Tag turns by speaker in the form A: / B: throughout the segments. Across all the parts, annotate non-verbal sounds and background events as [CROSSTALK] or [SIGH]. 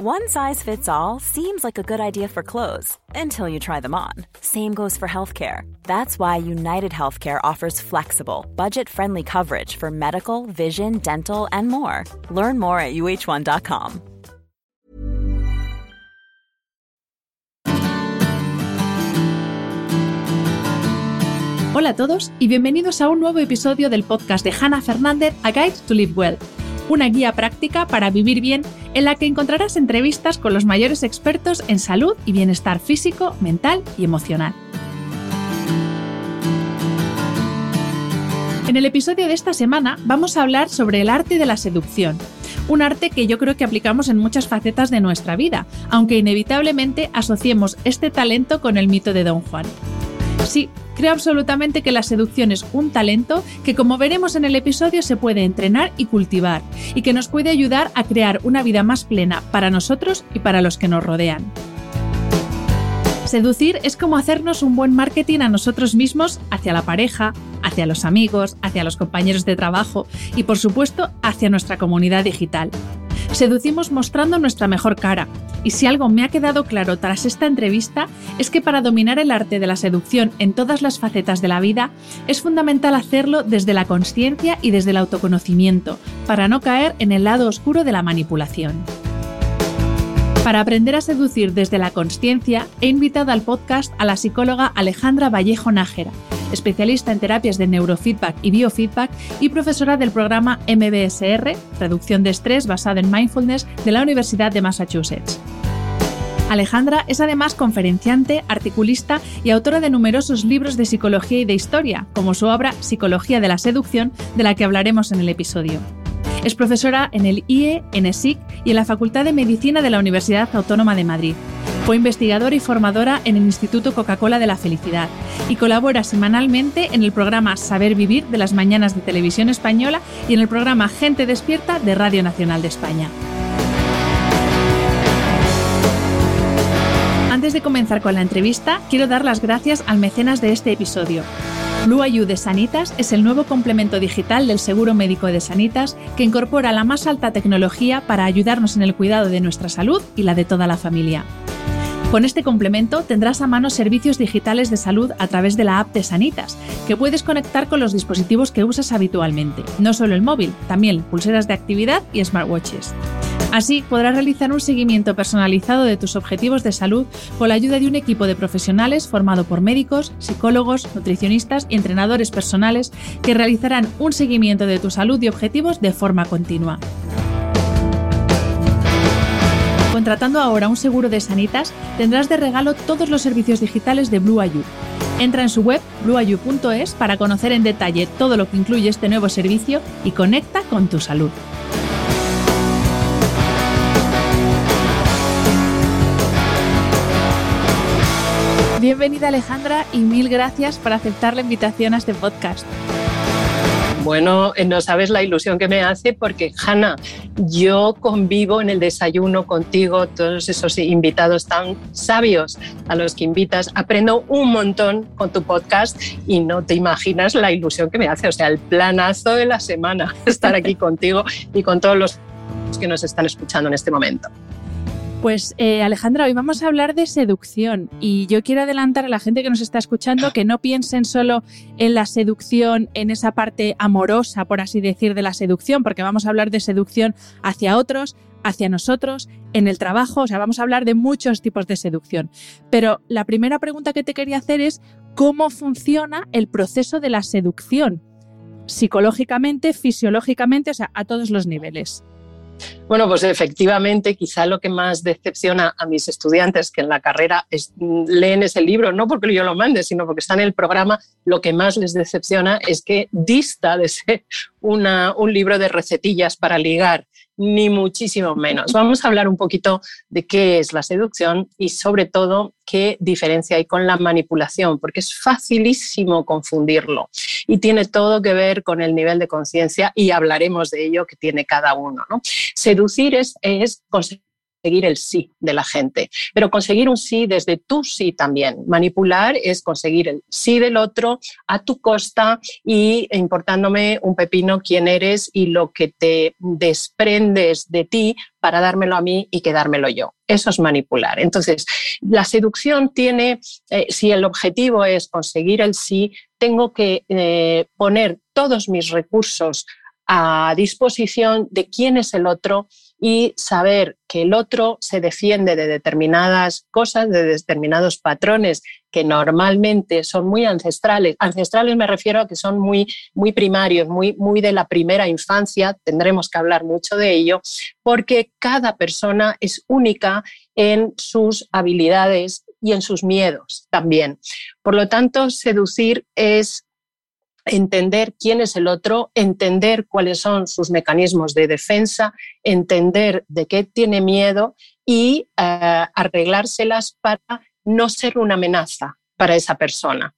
A: One size fits all seems like a good idea for clothes until you try them on. Same goes for healthcare. That's why United Healthcare offers flexible, budget friendly coverage for medical, vision, dental, and more. Learn more at uh1.com.
B: Hola a todos y bienvenidos a un nuevo episodio del podcast de Hannah Fernández, A Guide to Live Well una guía práctica para vivir bien en la que encontrarás entrevistas con los mayores expertos en salud y bienestar físico, mental y emocional. En el episodio de esta semana vamos a hablar sobre el arte de la seducción, un arte que yo creo que aplicamos en muchas facetas de nuestra vida, aunque inevitablemente asociemos este talento con el mito de Don Juan. Sí, creo absolutamente que la seducción es un talento que, como veremos en el episodio, se puede entrenar y cultivar, y que nos puede ayudar a crear una vida más plena para nosotros y para los que nos rodean. Seducir es como hacernos un buen marketing a nosotros mismos hacia la pareja, hacia los amigos, hacia los compañeros de trabajo y por supuesto hacia nuestra comunidad digital. Seducimos mostrando nuestra mejor cara, y si algo me ha quedado claro tras esta entrevista es que para dominar el arte de la seducción en todas las facetas de la vida es fundamental hacerlo desde la conciencia y desde el autoconocimiento, para no caer en el lado oscuro de la manipulación. Para aprender a seducir desde la conciencia, he invitado al podcast a la psicóloga Alejandra Vallejo Nájera, especialista en terapias de neurofeedback y biofeedback y profesora del programa MBSR, Reducción de Estrés basado en Mindfulness, de la Universidad de Massachusetts. Alejandra es además conferenciante, articulista y autora de numerosos libros de psicología y de historia, como su obra Psicología de la Seducción, de la que hablaremos en el episodio. Es profesora en el IE, en ESIC y en la Facultad de Medicina de la Universidad Autónoma de Madrid. Fue investigadora y formadora en el Instituto Coca-Cola de la Felicidad y colabora semanalmente en el programa Saber Vivir de las Mañanas de Televisión Española y en el programa Gente Despierta de Radio Nacional de España. Antes de comenzar con la entrevista, quiero dar las gracias al mecenas de este episodio, Blue de Sanitas es el nuevo complemento digital del seguro médico de Sanitas que incorpora la más alta tecnología para ayudarnos en el cuidado de nuestra salud y la de toda la familia. Con este complemento tendrás a mano servicios digitales de salud a través de la app de Sanitas, que puedes conectar con los dispositivos que usas habitualmente, no solo el móvil, también pulseras de actividad y smartwatches. Así podrás realizar un seguimiento personalizado de tus objetivos de salud con la ayuda de un equipo de profesionales formado por médicos, psicólogos, nutricionistas y entrenadores personales que realizarán un seguimiento de tu salud y objetivos de forma continua. Contratando ahora un seguro de Sanitas, tendrás de regalo todos los servicios digitales de Blue Entra en su web blueayu.es para conocer en detalle todo lo que incluye este nuevo servicio y conecta con tu salud. Bienvenida Alejandra y mil gracias por aceptar la invitación a este podcast.
C: Bueno, eh, no sabes la ilusión que me hace porque, Hanna, yo convivo en el desayuno contigo, todos esos invitados tan sabios a los que invitas, aprendo un montón con tu podcast y no te imaginas la ilusión que me hace, o sea, el planazo de la semana [LAUGHS] estar aquí contigo y con todos los que nos están escuchando en este momento.
B: Pues eh, Alejandra, hoy vamos a hablar de seducción y yo quiero adelantar a la gente que nos está escuchando que no piensen solo en la seducción, en esa parte amorosa, por así decir, de la seducción, porque vamos a hablar de seducción hacia otros, hacia nosotros, en el trabajo, o sea, vamos a hablar de muchos tipos de seducción. Pero la primera pregunta que te quería hacer es, ¿cómo funciona el proceso de la seducción? Psicológicamente, fisiológicamente, o sea, a todos los niveles.
C: Bueno, pues efectivamente, quizá lo que más decepciona a mis estudiantes que en la carrera leen ese libro, no porque yo lo mande, sino porque está en el programa, lo que más les decepciona es que dista de ser un libro de recetillas para ligar ni muchísimo menos. Vamos a hablar un poquito de qué es la seducción y sobre todo qué diferencia hay con la manipulación, porque es facilísimo confundirlo y tiene todo que ver con el nivel de conciencia y hablaremos de ello que tiene cada uno. Seducir es, es conseguir el sí de la gente, pero conseguir un sí desde tu sí también. Manipular es conseguir el sí del otro a tu costa y importándome un pepino quién eres y lo que te desprendes de ti para dármelo a mí y quedármelo yo. Eso es manipular. Entonces, la seducción tiene, eh, si el objetivo es conseguir el sí, tengo que eh, poner todos mis recursos a disposición de quién es el otro y saber que el otro se defiende de determinadas cosas, de determinados patrones que normalmente son muy ancestrales. Ancestrales me refiero a que son muy, muy primarios, muy, muy de la primera infancia, tendremos que hablar mucho de ello, porque cada persona es única en sus habilidades y en sus miedos también. Por lo tanto, seducir es entender quién es el otro, entender cuáles son sus mecanismos de defensa, entender de qué tiene miedo y eh, arreglárselas para no ser una amenaza para esa persona.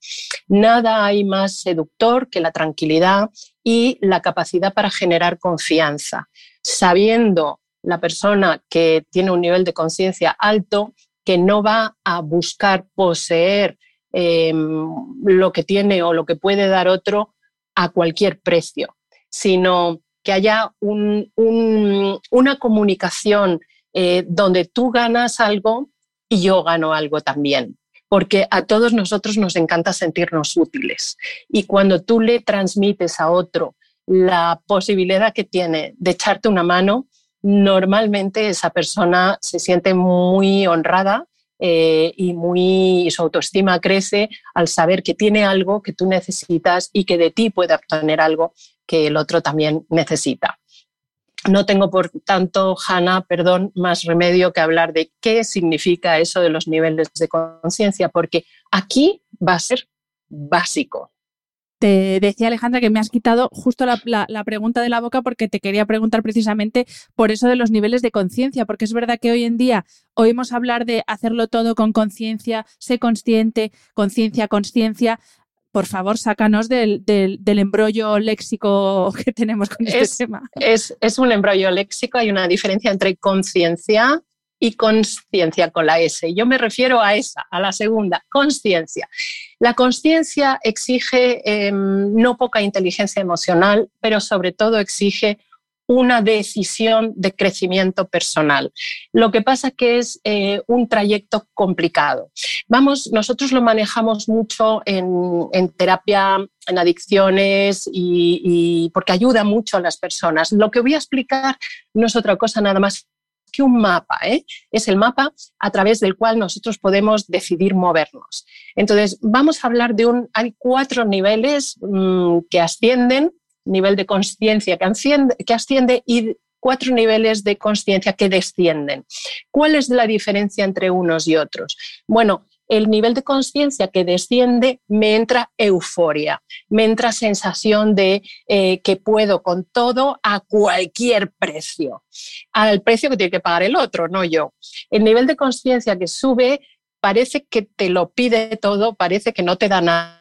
C: Nada hay más seductor que la tranquilidad y la capacidad para generar confianza. Sabiendo la persona que tiene un nivel de conciencia alto, que no va a buscar poseer Em, lo que tiene o lo que puede dar otro a cualquier precio, sino que haya una comunicación eh, donde tú ganas algo y yo gano algo también. Porque a todos nosotros nos encanta sentirnos útiles. Y cuando tú le transmites a otro la posibilidad que tiene de echarte una mano, normalmente esa persona se siente muy honrada eh, y muy, su autoestima crece al saber que tiene algo que tú necesitas y que de ti puede obtener algo que el otro también necesita. No tengo, por tanto, Hanna, perdón, más remedio que hablar de qué significa eso de los niveles de conciencia, porque aquí va a ser básico.
B: Te decía Alejandra que me has quitado justo la, pregunta de la boca porque te quería preguntar precisamente por eso de los niveles de conciencia, porque es verdad que hoy en día oímos hablar de hacerlo todo con conciencia, sé consciente, conciencia, consciencia. Por favor, sácanos del, embrollo léxico [LAUGHS] que tenemos con este tema.
C: Es, es un embrollo léxico, hay una diferencia entre conciencia y conciencia con la S. Yo me refiero a esa, a la segunda, conciencia. La conciencia exige em, no poca inteligencia emocional, pero sobre todo exige una decisión de crecimiento personal. Lo que pasa que es eh, un trayecto complicado. Vamos, nosotros lo manejamos mucho en, terapia, en adicciones y, y, porque ayuda mucho a las personas. Lo que voy a explicar no es otra cosa nada más que un mapa, ¿eh? es el mapa a través del cual nosotros podemos decidir movernos. Entonces, vamos a hablar de un, hay cuatro niveles mm, que ascienden, nivel de conciencia que asciende, que asciende y cuatro niveles de conciencia que descienden. ¿Cuál es la diferencia entre unos y otros? Bueno, el nivel de conciencia que desciende me entra euforia, me entra sensación de eh, que puedo con todo a cualquier precio, al precio que tiene que pagar el otro, no yo. El nivel de conciencia que sube parece que te lo pide todo, parece que no te da nada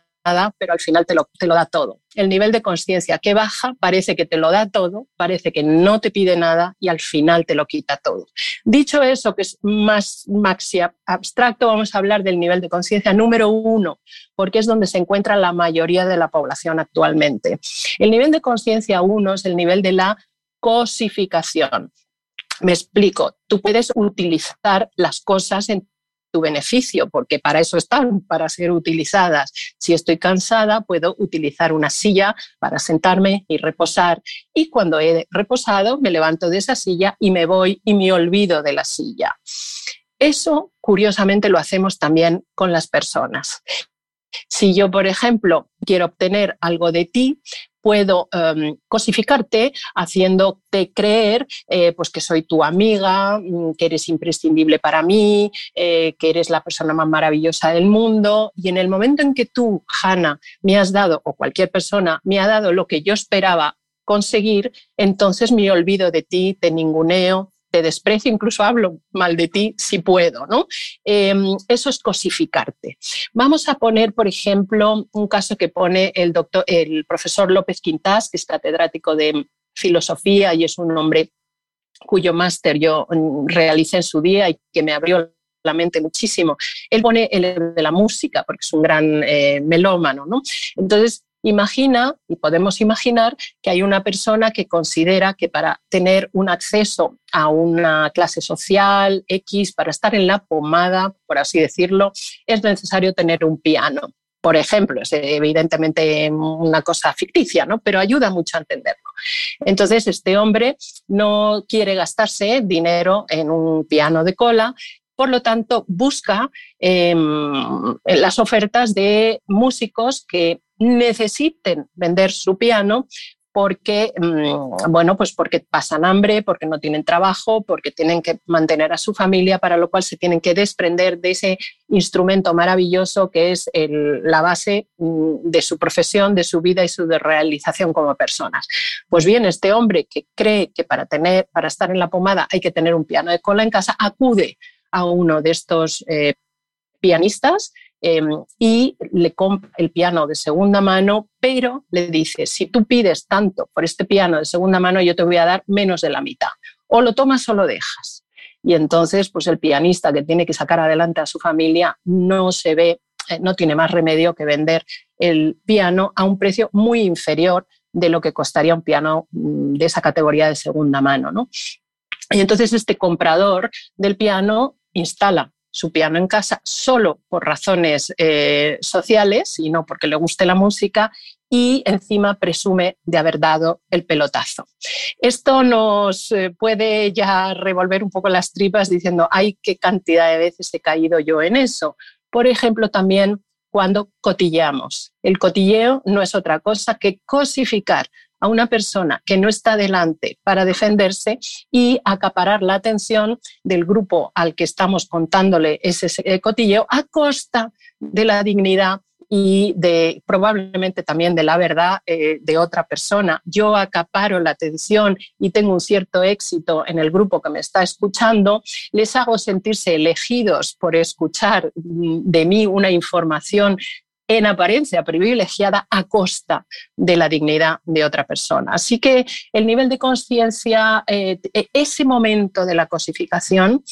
C: pero al final te lo, te lo da todo. El nivel de conciencia que baja parece que te lo da todo, parece que no te pide nada y al final te lo quita todo. Dicho eso, que es más maxi abstracto, vamos a hablar del nivel de conciencia número uno, porque es donde se encuentra la mayoría de la población actualmente. El nivel de conciencia uno es el nivel de la cosificación. Me explico, tú puedes utilizar las cosas en tu beneficio, porque para eso están, para ser utilizadas. Si estoy cansada, puedo utilizar una silla para sentarme y reposar. Y cuando he reposado, me levanto de esa silla y me voy y me olvido de la silla. Eso, curiosamente, lo hacemos también con las personas. Si yo, por ejemplo, quiero obtener algo de ti, puedo em, cosificarte haciéndote creer eh, pues que soy tu amiga, mm, que eres imprescindible para mí, eh, que eres la persona más maravillosa del mundo. Y en el momento en que tú, Hannah, me has dado, o cualquier persona me ha dado lo que yo esperaba conseguir, entonces me olvido de ti, te ninguneo, te desprecio, incluso hablo mal de ti si puedo, ¿no? Em, eso es cosificarte. Vamos a poner, por ejemplo, un caso que pone el, doctor, el profesor López Quintás, que es catedrático de filosofía y es un hombre cuyo máster yo mm, realicé en su día y que me abrió la mente muchísimo. Él pone el de la música, porque es un gran eh, melómano, ¿no? Entonces, imagina, y podemos imaginar, que hay una persona que considera que para tener un acceso a una clase social X, para estar en la pomada, por así decirlo, es necesario tener un piano. Por ejemplo, es evidentemente una cosa ficticia, ¿no? pero ayuda mucho a entenderlo. Entonces, este hombre no quiere gastarse dinero en un piano de cola por lo tanto, busca em, las ofertas de músicos que necesiten vender su piano porque, mm, bueno, pues porque pasan hambre, porque no tienen trabajo, porque tienen que mantener a su familia, para lo cual se tienen que desprender de ese instrumento maravilloso que es la base mm, de su profesión, de su vida y su realización como personas. Pues bien, este hombre que cree que para, tener, para estar en la pomada hay que tener un piano de cola en casa, acude a uno de estos eh, pianistas em, y le compra el piano de segunda mano, pero le dice, si tú pides tanto por este piano de segunda mano, yo te voy a dar menos de la mitad. O lo tomas o lo dejas. Y entonces, pues el pianista que tiene que sacar adelante a su familia no se ve, eh, no tiene más remedio que vender el piano a un precio muy inferior de lo que costaría un piano mm, de esa categoría de segunda mano. ¿no? Y entonces este comprador del piano instala su piano en casa solo por razones eh, sociales y no porque le guste la música y encima presume de haber dado el pelotazo. Esto nos eh, puede ya revolver un poco las tripas diciendo, ay, qué cantidad de veces he caído yo en eso. Por ejemplo, también cuando cotilleamos. El cotilleo no es otra cosa que cosificar a una persona que no está delante para defenderse y acaparar la atención del grupo al que estamos contándole ese cotilleo a costa de la dignidad y de probablemente también de la verdad eh, de otra persona. Yo acaparo la atención y tengo un cierto éxito en el grupo que me está escuchando, les hago sentirse elegidos por escuchar mm, de mí una información en apariencia privilegiada a costa de la dignidad de otra persona. Así que el nivel de conciencia, eh, e, ese momento de la cosificación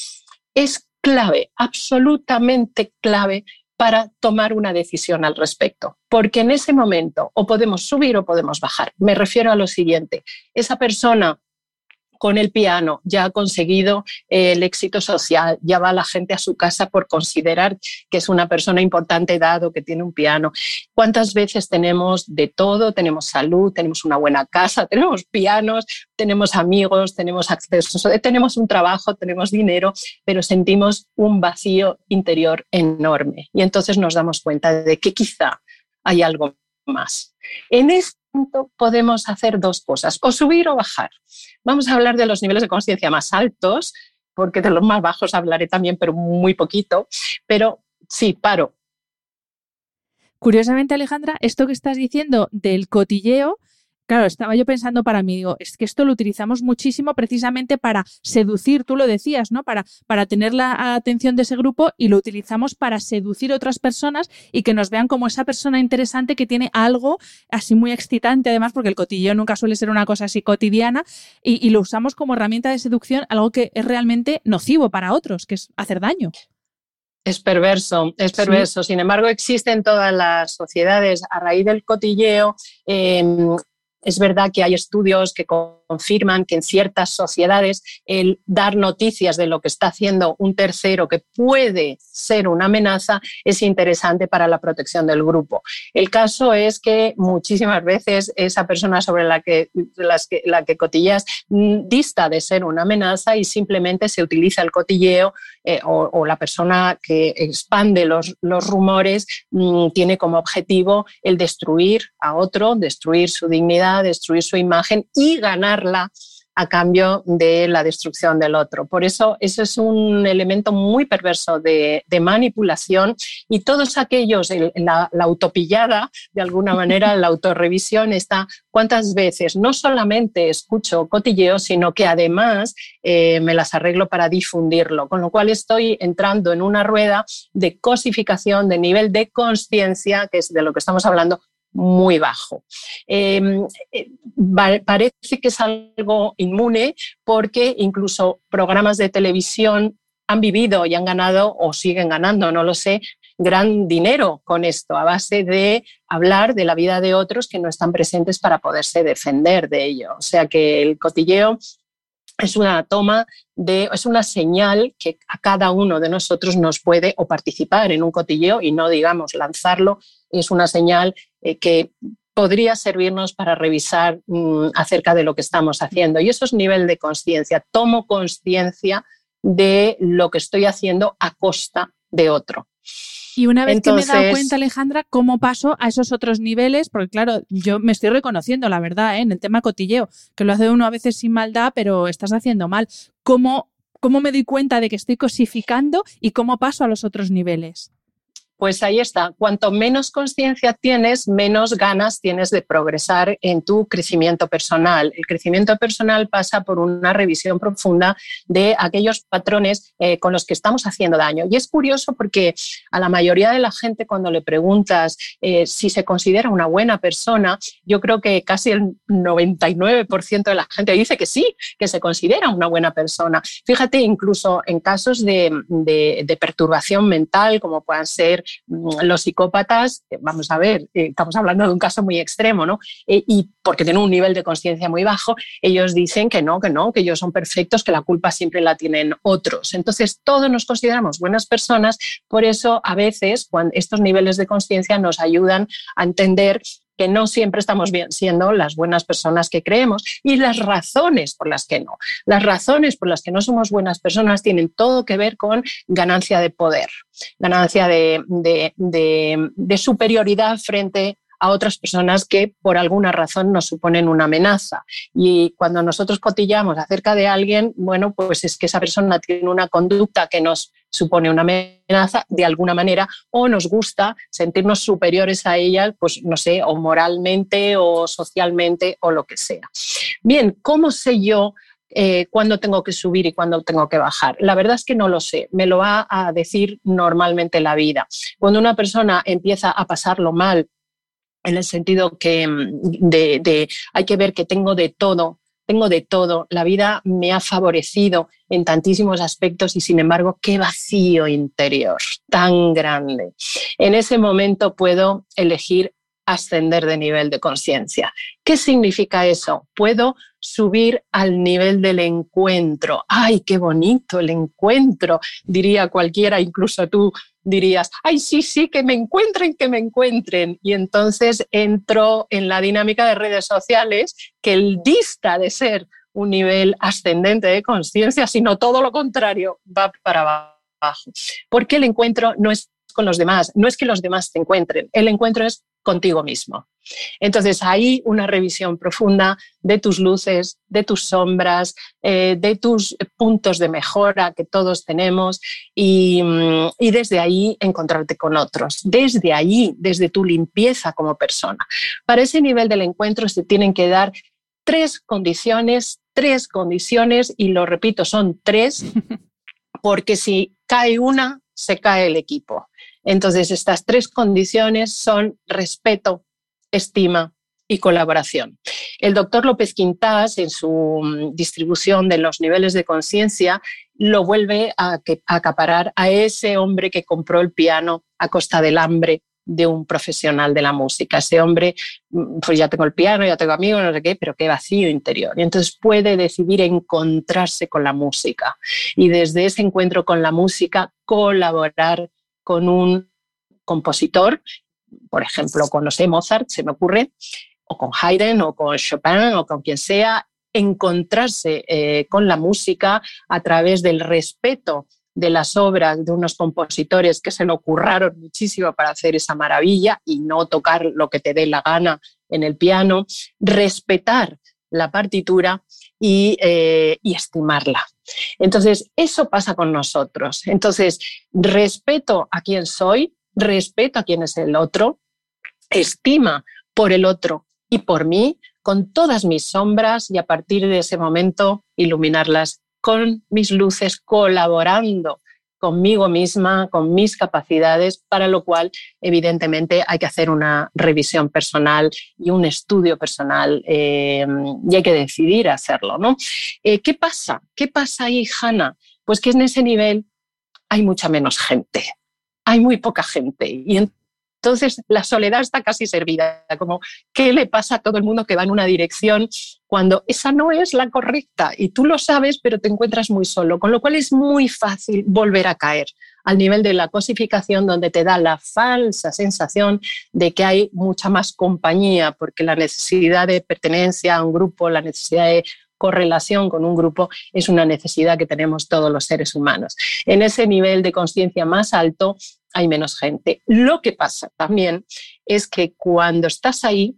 C: es clave, absolutamente clave para tomar una decisión al respecto, porque en ese momento o podemos subir o podemos bajar. Me refiero a lo siguiente, esa persona con el piano, ya ha conseguido eh, el éxito social, ya va la gente a su casa por considerar que es una persona importante dado que tiene un piano. ¿Cuántas veces tenemos de todo? Tenemos salud, tenemos una buena casa, [LAUGHS] tenemos pianos, tenemos amigos, tenemos acceso, tenemos un trabajo, tenemos dinero, pero sentimos un vacío interior enorme. Y entonces nos damos cuenta de que quizá hay algo más. En este podemos hacer dos cosas, o subir o bajar. Vamos a hablar de los niveles de conciencia más altos, porque de los más bajos hablaré también, pero muy poquito. Pero sí, paro.
B: Curiosamente, Alejandra, esto que estás diciendo del cotilleo Claro, estaba yo pensando para mí, digo, es que esto lo utilizamos muchísimo precisamente para seducir, tú lo decías, ¿no? Para, para tener la atención de ese grupo y lo utilizamos para seducir a otras personas y que nos vean como esa persona interesante que tiene algo así muy excitante, además, porque el cotilleo nunca suele ser una cosa así cotidiana y, y lo usamos como herramienta de seducción, algo que es realmente nocivo para otros, que es hacer daño.
C: Es perverso, es perverso. Sin embargo, existe en todas las sociedades a raíz del cotilleo. Em, es verdad que hay estudios que confirman que en ciertas sociedades el dar noticias de lo que está haciendo un tercero que puede ser una amenaza es interesante para la protección del grupo. El caso es que muchísimas veces esa persona sobre la que, la que cotilleas mm, dista de ser una amenaza y simplemente se utiliza el cotilleo eh, o, la persona que expande los, los rumores mm, tiene como objetivo el destruir a otro, destruir su dignidad, destruir su imagen y ganar a cambio de la destrucción del otro. Por eso, eso es un elemento muy perverso de, manipulación y todos aquellos, la, autopillada, de alguna manera, la autorrevisión está cuántas veces no solamente escucho cotilleo, sino que además eh, me las arreglo para difundirlo, con lo cual estoy entrando en una rueda de cosificación, de nivel de conciencia, que es de lo que estamos hablando, muy bajo. Em, eh, parece que es algo inmune porque incluso programas de televisión han vivido y han ganado o siguen ganando, no lo sé, gran dinero con esto, a base de hablar de la vida de otros que no están presentes para poderse defender de ello. O sea que el cotilleo es una toma de, es una señal que a cada uno de nosotros nos puede o participar en un cotilleo y no digamos lanzarlo, es una señal eh, que podría servirnos para revisar mm, acerca de lo que estamos haciendo. Y eso es nivel de conciencia. Tomo conciencia de lo que estoy haciendo a costa de otro.
B: Y una vez que me he dado cuenta, Alejandra, cómo paso a esos otros niveles, porque claro, yo me estoy reconociendo, la verdad, ¿eh? en el tema cotilleo, que lo hace uno a veces sin maldad, pero estás haciendo mal. ¿Cómo, cómo me doy cuenta de que estoy cosificando y cómo paso a los otros niveles?
C: Pues ahí está. Cuanto menos conciencia tienes, menos ganas tienes de progresar en tu crecimiento personal. El crecimiento personal pasa por una revisión profunda de aquellos patrones eh, con los que estamos haciendo daño. Y es curioso porque a la mayoría de la gente cuando le preguntas eh, si se considera una buena persona, yo creo que casi el 99% de la gente dice que sí, que se considera una buena persona. Fíjate, incluso en casos de, de perturbación mental, como puedan ser los psicópatas, eh, vamos a ver, eh, estamos hablando de un caso muy extremo, ¿no? Eh, y porque tienen un nivel de conciencia muy bajo, ellos dicen que no, que no, que ellos son perfectos, que la culpa siempre la tienen otros. Entonces, todos nos consideramos buenas personas, por eso a veces cuando estos niveles de conciencia nos ayudan a entender que no siempre estamos bien siendo las buenas personas que creemos y las razones por las que no. Las razones por las que no somos buenas personas tienen todo que ver con ganancia de poder, ganancia de, de superioridad frente a otras personas que por alguna razón nos suponen una amenaza. Y cuando nosotros cotillamos acerca de alguien, bueno, pues es que esa persona tiene una conducta que nos supone una amenaza de alguna manera o nos gusta sentirnos superiores a ella, pues no sé, o moralmente o socialmente o lo que sea. Bien, ¿cómo sé yo eh, cuándo tengo que subir y cuándo tengo que bajar. La verdad es que no lo sé, me lo va a decir normalmente la vida. Cuando una persona empieza a pasarlo mal, en el sentido que mm, de, hay que ver que tengo de todo tengo de todo, la vida me ha favorecido en tantísimos aspectos y sin embargo, qué vacío interior tan grande. En ese momento puedo elegir ascender de nivel de conciencia. ¿Qué significa eso? Puedo subir al nivel del encuentro. ¡Ay, qué bonito el encuentro! Diría cualquiera, incluso tú dirías, ¡ay, sí, sí, que me encuentren, que me encuentren! Y entonces entro en la dinámica de redes sociales que el dista de ser un nivel ascendente de conciencia, sino todo lo contrario, va para abajo. Porque el encuentro no es con los demás, no es que los demás te encuentren, el encuentro es contigo mismo. Entonces, ahí una revisión profunda de tus luces, de tus sombras, eh, de tus puntos de mejora que todos tenemos y, mm, y, desde ahí encontrarte con otros. Desde ahí, desde tu limpieza como persona. Para ese nivel del encuentro se tienen que dar tres condiciones, tres condiciones, y lo repito, son tres, [LAUGHS] porque si cae una, se cae el equipo. Entonces, estas tres condiciones son respeto, estima y colaboración. El doctor López Quintas, en su mm, distribución de los niveles de conciencia, lo vuelve a, acaparar a ese hombre que compró el piano a costa del hambre de un profesional de la música. Ese hombre, mm, pues ya tengo el piano, ya tengo amigos, no sé qué, pero qué vacío interior. Y entonces puede decidir encontrarse con la música y desde ese encuentro con la música colaborar con un compositor, por ejemplo, con, no sé, Mozart, se me ocurre, o con Haydn, o con Chopin, o con quien sea, encontrarse eh, con la música a través del respeto de las obras de unos compositores que se lo curraron muchísimo para hacer esa maravilla y no tocar lo que te dé la gana en el piano, respetar la partitura y, eh, y estimarla. Entonces, eso pasa con nosotros. Entonces, respeto a quien soy, respeto a quien es el otro, estima por el otro y por mí, con todas mis sombras y a partir de ese momento iluminarlas con mis luces, colaborando conmigo misma, con mis capacidades, para lo cual evidentemente hay que hacer una revisión personal y un estudio personal eh, y hay que decidir hacerlo. ¿no? Eh, ¿Qué pasa? ¿Qué pasa ahí, Hanna? Pues que en ese nivel hay mucha menos gente, hay muy poca gente y entonces la soledad está casi servida, como ¿qué le pasa a todo el mundo que va en una dirección cuando esa no es la correcta? Y tú lo sabes, pero te encuentras muy solo, con lo cual es muy fácil volver a caer al nivel de la cosificación donde te da la falsa sensación de que hay mucha más compañía, porque la necesidad de pertenencia a un grupo, la necesidad de correlación con un grupo es una necesidad que tenemos todos los seres humanos. En ese nivel de conciencia más alto hay menos gente. Lo que pasa también es que cuando estás ahí,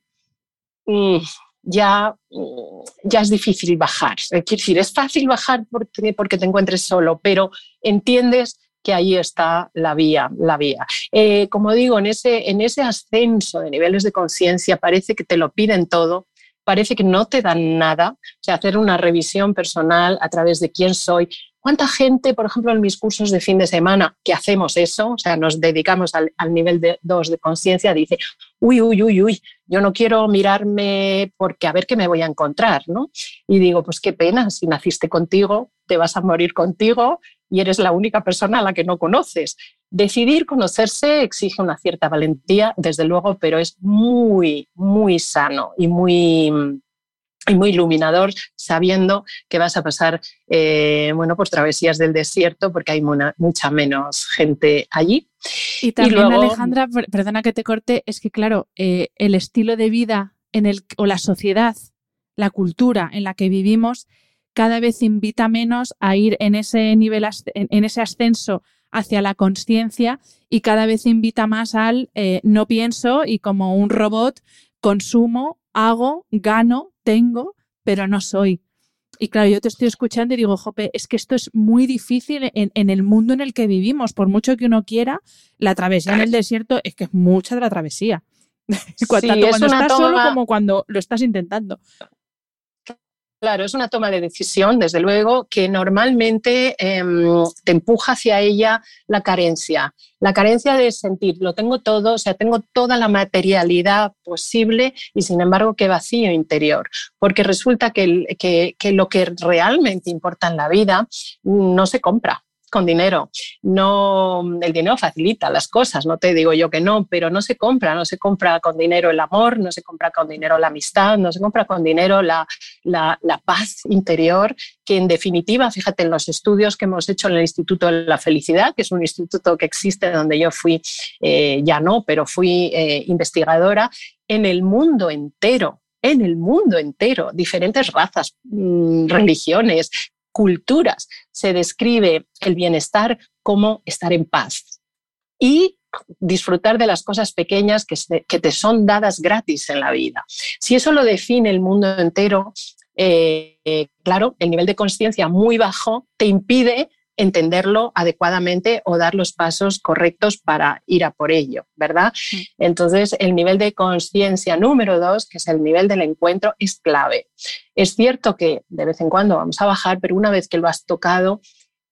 C: mm, ya, mm, ya es difícil bajar. Quiero decir, es fácil bajar porque, porque te encuentres solo, pero entiendes que ahí está la vía, la vía. Eh, como digo, en ese, en ese ascenso de niveles de conciencia parece que te lo piden todo, parece que no te dan nada. Sea, hacer una revisión personal a través de quién soy, ¿Cuánta gente, por ejemplo, en mis cursos de fin de semana, que hacemos eso, o sea, nos dedicamos al, nivel de 2 de conciencia, dice, uy, uy, uy, uy, yo no quiero mirarme porque a ver qué me voy a encontrar, ¿no? Y digo, pues qué pena, si naciste contigo, te vas a morir contigo y eres la única persona a la que no conoces. Decidir conocerse exige una cierta valentía, desde luego, pero es muy, muy sano y muy y muy iluminador sabiendo que vas a pasar eh, bueno, por travesías del desierto porque hay mucha menos gente allí.
B: Y también, Alejandra, perdona que te corte, es que claro, eh, el estilo de vida en el, o la sociedad, la cultura en la que vivimos, cada vez invita menos a ir en ese nivel, en, ese ascenso hacia la conciencia y cada vez invita más al eh, no pienso y como un robot consumo, hago, gano tengo, pero no soy. Y claro, yo te estoy escuchando y digo, Jope, es que esto es muy difícil en, el mundo en el que vivimos. Por mucho que uno quiera, la travesía en el desierto es que es mucha de la travesía. [LAUGHS] cuando, estás solo como cuando lo estás intentando.
C: Claro, es una toma de decisión, desde luego, que normalmente em, te empuja hacia ella la carencia. La carencia de sentir, lo tengo todo, o sea, tengo toda la materialidad posible y sin embargo qué vacío interior. Porque resulta que, que lo que realmente importa en la vida no se compra con dinero. No, el dinero facilita las cosas, no te digo yo que no, pero no se compra, no se compra con dinero el amor, no se compra con dinero la amistad, no se compra con dinero la, paz interior, que en definitiva, fíjate en los estudios que hemos hecho en el Instituto de la Felicidad, que es un instituto que existe donde yo fui, eh, ya no, pero fui eh, investigadora, en el mundo entero en el mundo entero, diferentes razas, mm, religiones, culturas se describe el bienestar como estar en paz y disfrutar de las cosas pequeñas que, te son dadas gratis en la vida. Si eso lo define el mundo entero, eh, claro, el nivel de conciencia muy bajo te impide entenderlo adecuadamente o dar los pasos correctos para ir a por ello, ¿verdad? Entonces, el nivel de conciencia número dos, que es el nivel del encuentro, es clave. Es cierto que de vez en cuando vamos a bajar, pero una vez que lo has tocado,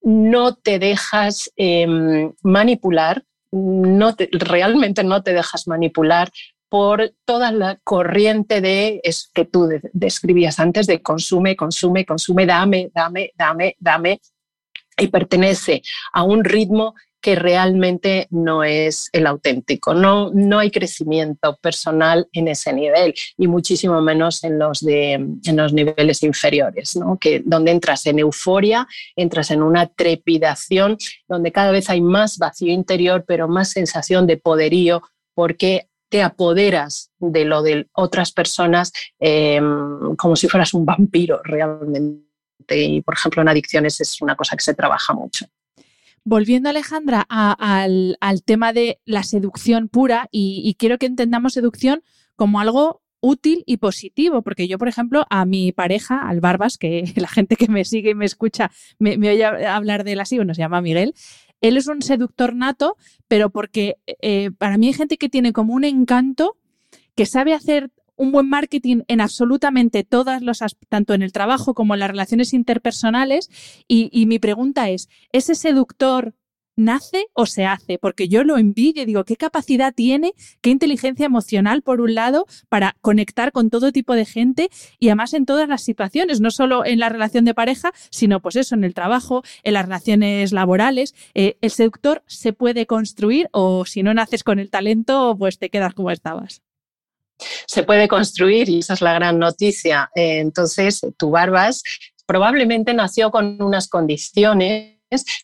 C: no te dejas em, manipular, no realmente no te dejas manipular por toda la corriente de es que tú describías antes de consume, consume, consume, dame, dame, dame, dame, y pertenece a un ritmo que realmente no es el auténtico. No, no hay crecimiento personal en ese nivel y muchísimo menos en los, de, en los niveles inferiores, ¿no? que, donde entras en euforia, entras en una trepidación, donde cada vez hay más vacío interior, pero más sensación de poderío, porque te apoderas de lo de otras personas eh, como si fueras un vampiro realmente y, por ejemplo, en adicciones es una cosa que se trabaja mucho.
B: Volviendo, Alejandra, al, tema de la seducción pura, y, quiero que entendamos seducción como algo útil y positivo, porque yo, por ejemplo, a mi pareja, al Barbas, que [LAUGHS] la gente que me sigue y me escucha me, oye hablar de él así, bueno, se llama Miguel, él es un seductor nato, pero porque eh, para mí hay gente que tiene como un encanto, que sabe hacer un buen marketing en absolutamente todas los, tanto en el trabajo como en las relaciones interpersonales. Y, mi pregunta es, ¿ese seductor nace o se hace, porque yo lo envidio y digo, ¿qué capacidad tiene, qué inteligencia emocional, por un lado, para conectar con todo tipo de gente y además en todas las situaciones, no solo en la relación de pareja, sino pues eso, en el trabajo, en las relaciones laborales. Eh, el seductor se puede construir o si no naces con el talento, pues te quedas como estabas
C: se puede construir y esa es la gran noticia. Eh, entonces, tu Barbas probablemente nació con unas condiciones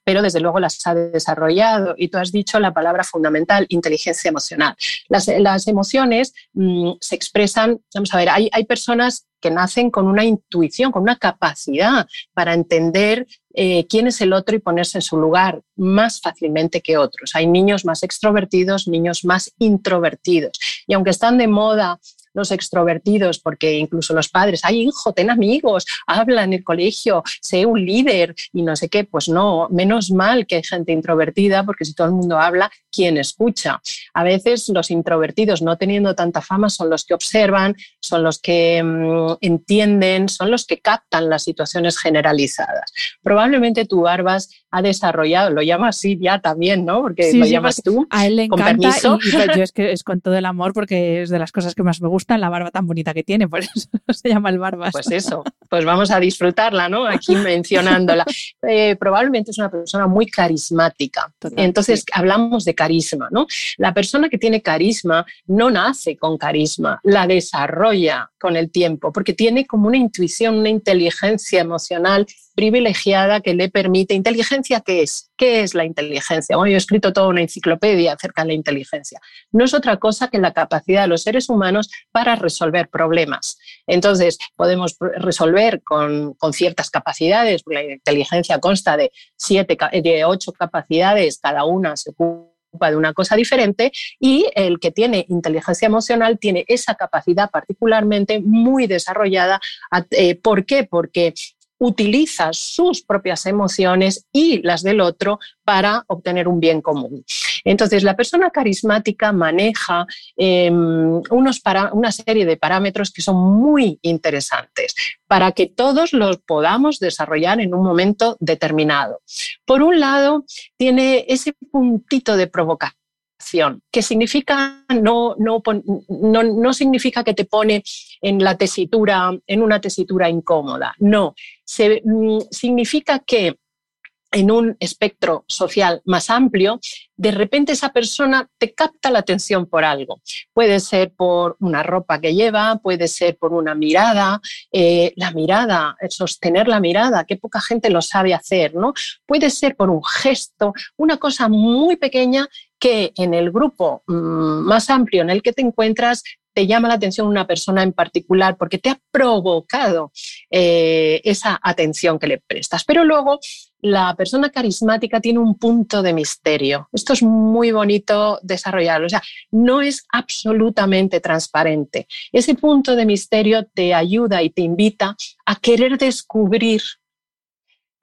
C: pero desde luego las ha desarrollado. Y tú has dicho la palabra fundamental, inteligencia emocional. Las, emociones mm, se expresan, vamos a ver, hay, hay personas que nacen con una intuición, con una capacidad para entender eh, quién es el otro y ponerse en su lugar más fácilmente que otros. Hay niños más extrovertidos, niños más introvertidos. Y aunque están de moda los extrovertidos, porque incluso los padres, ay hijo, ten amigos, habla en el colegio, sé un líder y no sé qué, pues no, menos mal que hay gente introvertida, porque si todo el mundo habla, ¿quién escucha? A veces los introvertidos, no teniendo tanta fama, son los que observan, son los que mm, entienden, son los que captan las situaciones generalizadas. Probablemente tú, Barbas, ha desarrollado, lo llama así ya también, ¿no? Porque lo llamas tú.
B: A él le encanta y, yo es que es con todo el amor porque es de las cosas que más me la barba tan bonita que tiene, por eso [LAUGHS] se llama el Barbas.
C: Pues eso, pues vamos a disfrutarla, ¿no? Aquí [LAUGHS] mencionándola. Eh, probablemente es una persona muy carismática. Entonces hablamos de carisma, ¿no? La persona que tiene carisma no nace con carisma, la desarrolla con el tiempo, porque tiene como una intuición, una inteligencia emocional privilegiada que le permite. ¿Inteligencia qué es? ¿Qué es la inteligencia? Bueno, yo he escrito toda una enciclopedia acerca de la inteligencia. No es otra cosa que la capacidad de los seres humanos para resolver problemas. Entonces, podemos resolver con, ciertas capacidades, la inteligencia consta de, siete, de ocho capacidades, cada una se ocupa de una cosa diferente y el que tiene inteligencia emocional tiene esa capacidad particularmente muy desarrollada. Eh, ¿Por qué? Porque utiliza sus propias emociones y las del otro para obtener un bien común. Entonces, la persona carismática maneja em, unos una serie de parámetros que son muy interesantes para que todos los podamos desarrollar en un momento determinado. Por un lado, tiene ese puntito de provocación que significa no, no, no, significa que te pone en la tesitura, en una tesitura incómoda. No, se, mm, significa que en un espectro social más amplio, de repente esa persona te capta la atención por algo. Puede ser por una ropa que lleva, puede ser por una mirada, eh, la mirada, sostener la mirada, que poca gente lo sabe hacer, ¿no? Puede ser por un gesto, una cosa muy pequeña que en el grupo mm, más amplio en el que te encuentras te llama la atención una persona en particular porque te ha provocado eh, esa atención que le prestas. Pero luego la persona carismática tiene un punto de misterio. Esto es muy bonito desarrollarlo. O sea, no es absolutamente transparente. Ese punto de misterio te ayuda y te invita a querer descubrir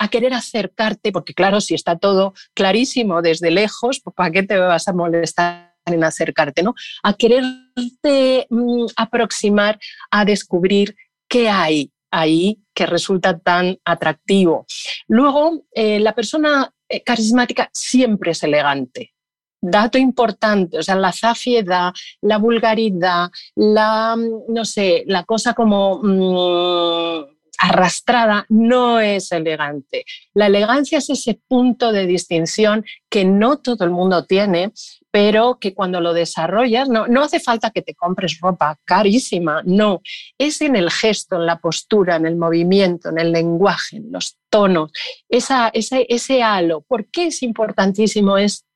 C: a querer acercarte, porque claro, si está todo clarísimo desde lejos, pues ¿para qué te vas a molestar en acercarte, ¿no? A quererte mm, aproximar a descubrir qué hay ahí que resulta tan atractivo. Luego, eh, la persona eh, carismática siempre es elegante. Dato importante, o sea, la zafiedad, la vulgaridad, la, mm, no sé, la cosa como mm, arrastrada no es elegante. La elegancia es ese punto de distinción que no todo el mundo tiene, pero que cuando lo desarrollas, no, no hace falta que te compres ropa carísima, no, es en el gesto, en la postura, en el movimiento, en el lenguaje, en los tonos, esa, ese, ese halo. ¿Por qué es importantísimo esto?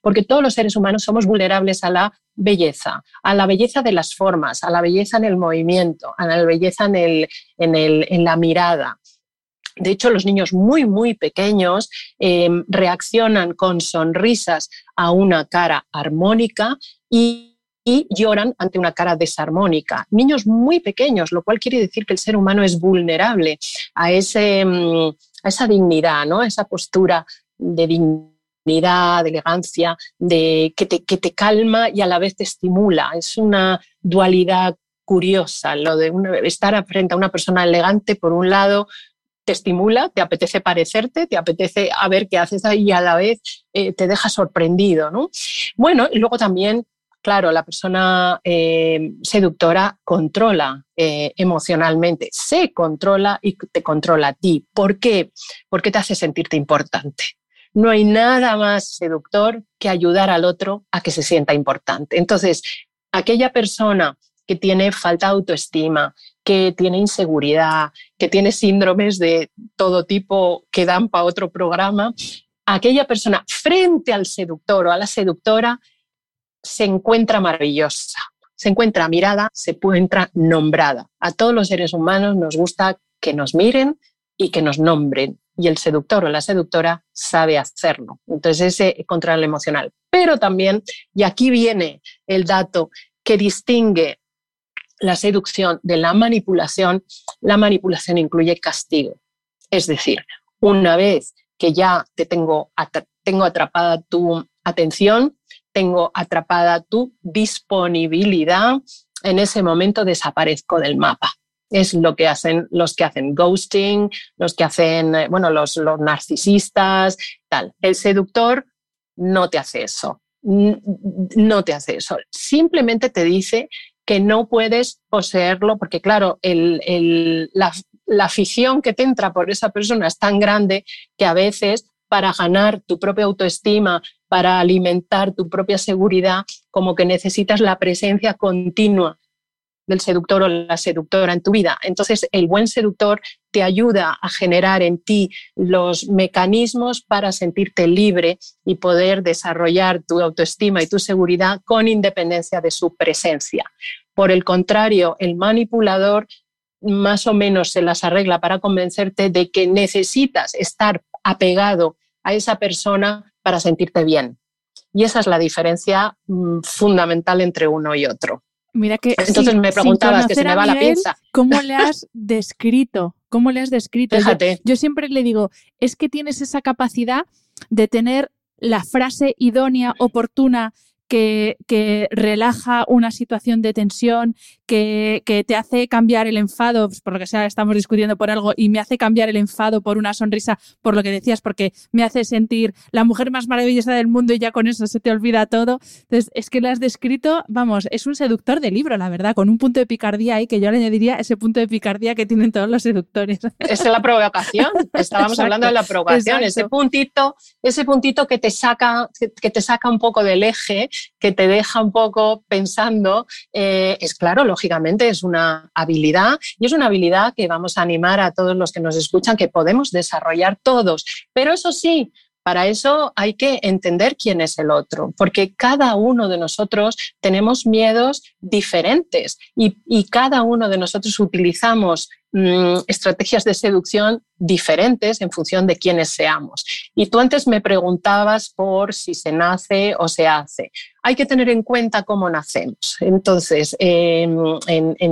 C: Porque todos los seres humanos somos vulnerables a la belleza, a la belleza de las formas, a la belleza en el movimiento, a la belleza en, el, en, el, en la mirada. De hecho, los niños muy, muy pequeños em, reaccionan con sonrisas a una cara armónica y, lloran ante una cara desarmónica. Niños muy pequeños, lo cual quiere decir que el ser humano es vulnerable a, ese, em, a esa dignidad, ¿no? a esa postura de dignidad de elegancia, de, que, te, que te calma y a la vez te estimula. Es una dualidad curiosa, lo de estar frente a una persona elegante por un lado, te estimula, te apetece parecerte, te apetece a ver qué haces ahí y a la vez eh, te deja sorprendido. ¿no? Bueno, y luego también, claro, la persona eh, seductora controla eh, emocionalmente, se controla y te controla a ti. ¿Por qué? Porque te hace sentirte importante. No hay nada más seductor que ayudar al otro a que se sienta importante. Entonces, aquella persona que tiene falta de autoestima, que tiene inseguridad, que tiene síndromes de todo tipo que dan para otro programa, aquella persona frente al seductor o a la seductora se encuentra maravillosa, se encuentra mirada, se encuentra nombrada. A todos los seres humanos nos gusta que nos miren y que nos nombren. Y el seductor o la seductora sabe hacerlo. Entonces, ese control emocional. Pero también, y aquí viene el dato que distingue la seducción de la manipulación, la manipulación incluye castigo. Es decir, una vez que ya te tengo, tengo atrapada tu atención, tengo atrapada tu disponibilidad, en ese momento desaparezco del mapa. Es lo que hacen los que hacen ghosting, los que hacen, eh, bueno, los, los narcisistas, tal. El seductor no te hace eso, no te hace eso. Simplemente te dice que no puedes poseerlo, porque claro, la, afición que te entra por esa persona es tan grande que a veces para ganar tu propia autoestima, para alimentar tu propia seguridad, como que necesitas la presencia continua del seductor o la seductora en tu vida. Entonces, el buen seductor te ayuda a generar en ti los mecanismos para sentirte libre y poder desarrollar tu autoestima y tu seguridad con independencia de su presencia. Por el contrario, el manipulador más o menos se las arregla para convencerte de que necesitas estar apegado a esa persona para sentirte bien. Y esa es la diferencia mm, fundamental entre uno y otro.
B: Mira que
C: entonces me preguntabas que se me va la pinza.
B: ¿Cómo le [LAUGHS] has descrito? ¿Cómo le has descrito?
C: Fíjate.
B: Yo, siempre le digo, es que tienes esa capacidad de tener la frase idónea, oportuna, que, que, relaja una situación de tensión, que, que, te hace cambiar el enfado, pues, por lo que sea, estamos discutiendo por algo, y me hace cambiar el enfado por una sonrisa, por lo que decías, porque me hace sentir la mujer más maravillosa del mundo y ya con eso se te olvida todo. Entonces, es que lo has descrito, vamos, es un seductor de libro, la verdad, con un punto de picardía ahí que yo le añadiría ese punto de picardía que tienen todos los seductores.
C: Es la provocación, [LAUGHS] estábamos hablando de la provocación, ese puntito, ese puntito que te saca, que te saca un poco del eje, que te deja un poco pensando, eh, es claro, lógicamente es una habilidad y es una habilidad que vamos a animar a todos los que nos escuchan que podemos desarrollar todos. Pero eso sí, para eso hay que entender quién es el otro, porque cada uno de nosotros tenemos miedos diferentes y, cada uno de nosotros utilizamos mm, estrategias de seducción diferentes en función de quiénes seamos. Y tú antes me preguntabas por si se nace o se hace. Hay que tener en cuenta cómo nacemos. Entonces, en,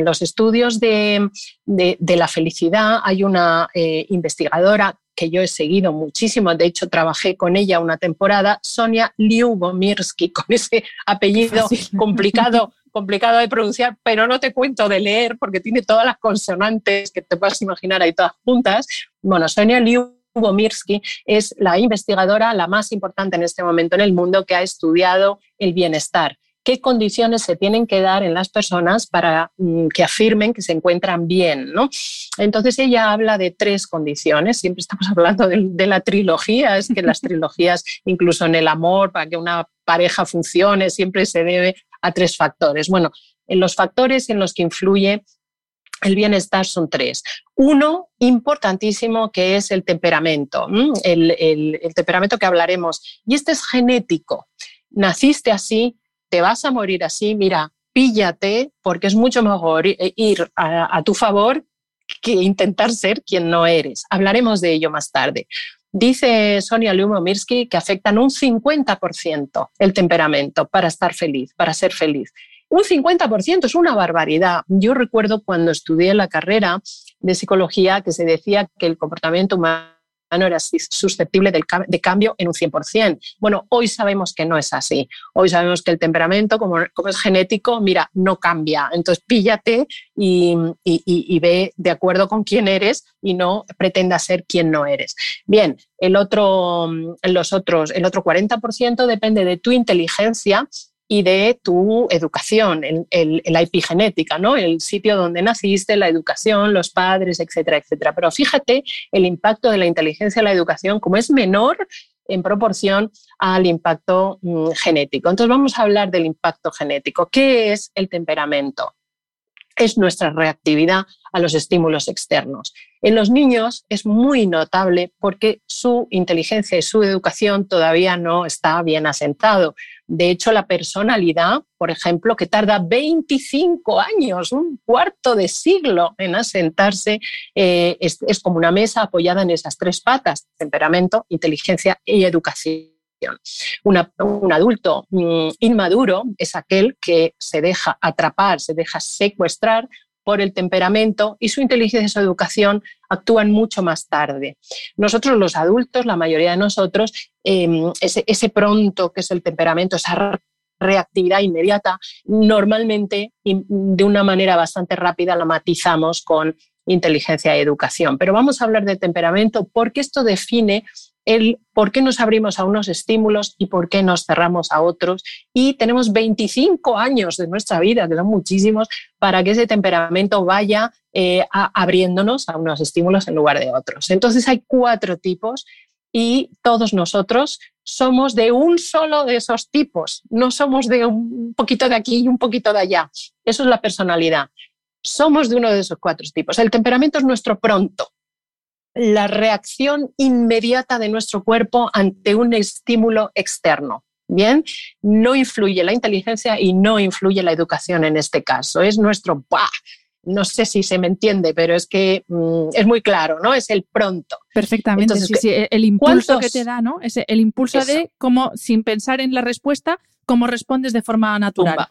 C: los estudios de, la felicidad hay una eh, investigadora que yo he seguido muchísimo, de hecho trabajé con ella una temporada, Sonia Liubomirsky, [LAUGHS] con ese apellido complicado, [LAUGHS] complicado de pronunciar, pero no te cuento de leer porque tiene todas las consonantes que te puedas imaginar ahí todas juntas. Bueno, Sonia Liubomirsky es la investigadora la más importante en este momento en el mundo que ha estudiado el bienestar qué condiciones se tienen que dar en las personas para mm, que afirmen que se encuentran bien. ¿no? Entonces ella habla de tres condiciones, siempre estamos [LAUGHS] hablando de, la trilogía, es que las trilogías, incluso en el amor, para que una pareja funcione, siempre se debe a tres factores. Bueno, en los factores en los que influye el bienestar son tres. Uno importantísimo que es el temperamento, el, el, temperamento que hablaremos. Y este es genético. Naciste así, te vas a morir así, mira, píllate, porque es mucho mejor ir a, tu favor que intentar ser quien no eres. Hablaremos de ello más tarde. Dice Sonia Lumomirsky que afectan un 50% el temperamento para estar feliz, para ser feliz. Un 50% es una barbaridad. Yo recuerdo cuando estudié la carrera de psicología que se decía que el comportamiento humano no era susceptible de cambio en un 100%. Bueno, hoy sabemos que no es así. Hoy sabemos que el temperamento, como, es genético, mira, no cambia. Entonces, píllate y, ve de acuerdo con quién eres y no pretenda ser quien no eres. Bien, el otro, los otros, el otro 40% depende de tu inteligencia y de tu educación, el, la epigenética, ¿no? el sitio donde naciste, la educación, los padres, etcétera, etcétera. Pero fíjate el impacto de la inteligencia en la educación como es menor en proporción al impacto mm, genético. Entonces vamos a hablar del impacto genético. ¿Qué es el temperamento? Es nuestra reactividad a los estímulos externos. En los niños es muy notable porque su inteligencia y su educación todavía no está bien asentado. De hecho, la personalidad, por ejemplo, que tarda 25 años, un cuarto de siglo en asentarse, eh, es, como una mesa apoyada en esas tres patas, temperamento, inteligencia y educación. Un adulto mm, inmaduro es aquel que se deja atrapar, se deja secuestrar por el temperamento y su inteligencia y su educación actúan mucho más tarde. Nosotros los adultos, la mayoría de nosotros, em, ese, pronto que es el temperamento, esa reactividad inmediata, normalmente de una manera bastante rápida la matizamos con inteligencia y educación. Pero vamos a hablar de temperamento porque esto define el por qué nos abrimos a unos estímulos y por qué nos cerramos a otros. Y tenemos 25 años de nuestra vida, que son muchísimos, para que ese temperamento vaya eh, abriéndonos a unos estímulos en lugar de otros. Entonces hay cuatro tipos y todos nosotros somos de un solo de esos tipos, no somos de un poquito de aquí y un poquito de allá. Eso es la personalidad. Somos de uno de esos cuatro tipos. El temperamento es nuestro pronto, la reacción inmediata de nuestro cuerpo ante un estímulo externo. Bien, no influye la inteligencia y no influye la educación en este caso. Es nuestro ¡bah! No sé si se me entiende, pero es que mm, es muy claro, ¿no? Es el pronto.
B: Perfectamente, el impulso que te da, ¿no? Es el impulso de cómo, sin pensar en la respuesta, cómo respondes de forma natural.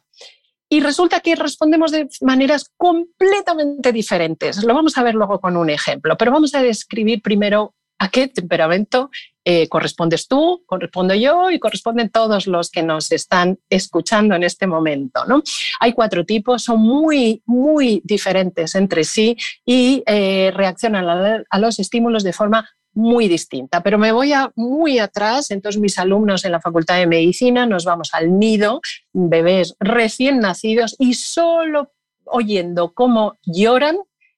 C: Y resulta que respondemos de maneras completamente diferentes. Lo vamos a ver luego con un ejemplo, pero vamos a describir primero a qué temperamento eh, correspondes tú, correspondo yo y corresponden todos los que nos están escuchando en este momento. ¿no? Hay cuatro tipos, son muy, muy diferentes entre sí y eh, reaccionan a, a los estímulos de forma muy distinta. Pero me voy a muy atrás, entonces mis alumnos en la Facultad de Medicina nos vamos al nido, bebés recién nacidos y solo oyendo cómo lloran,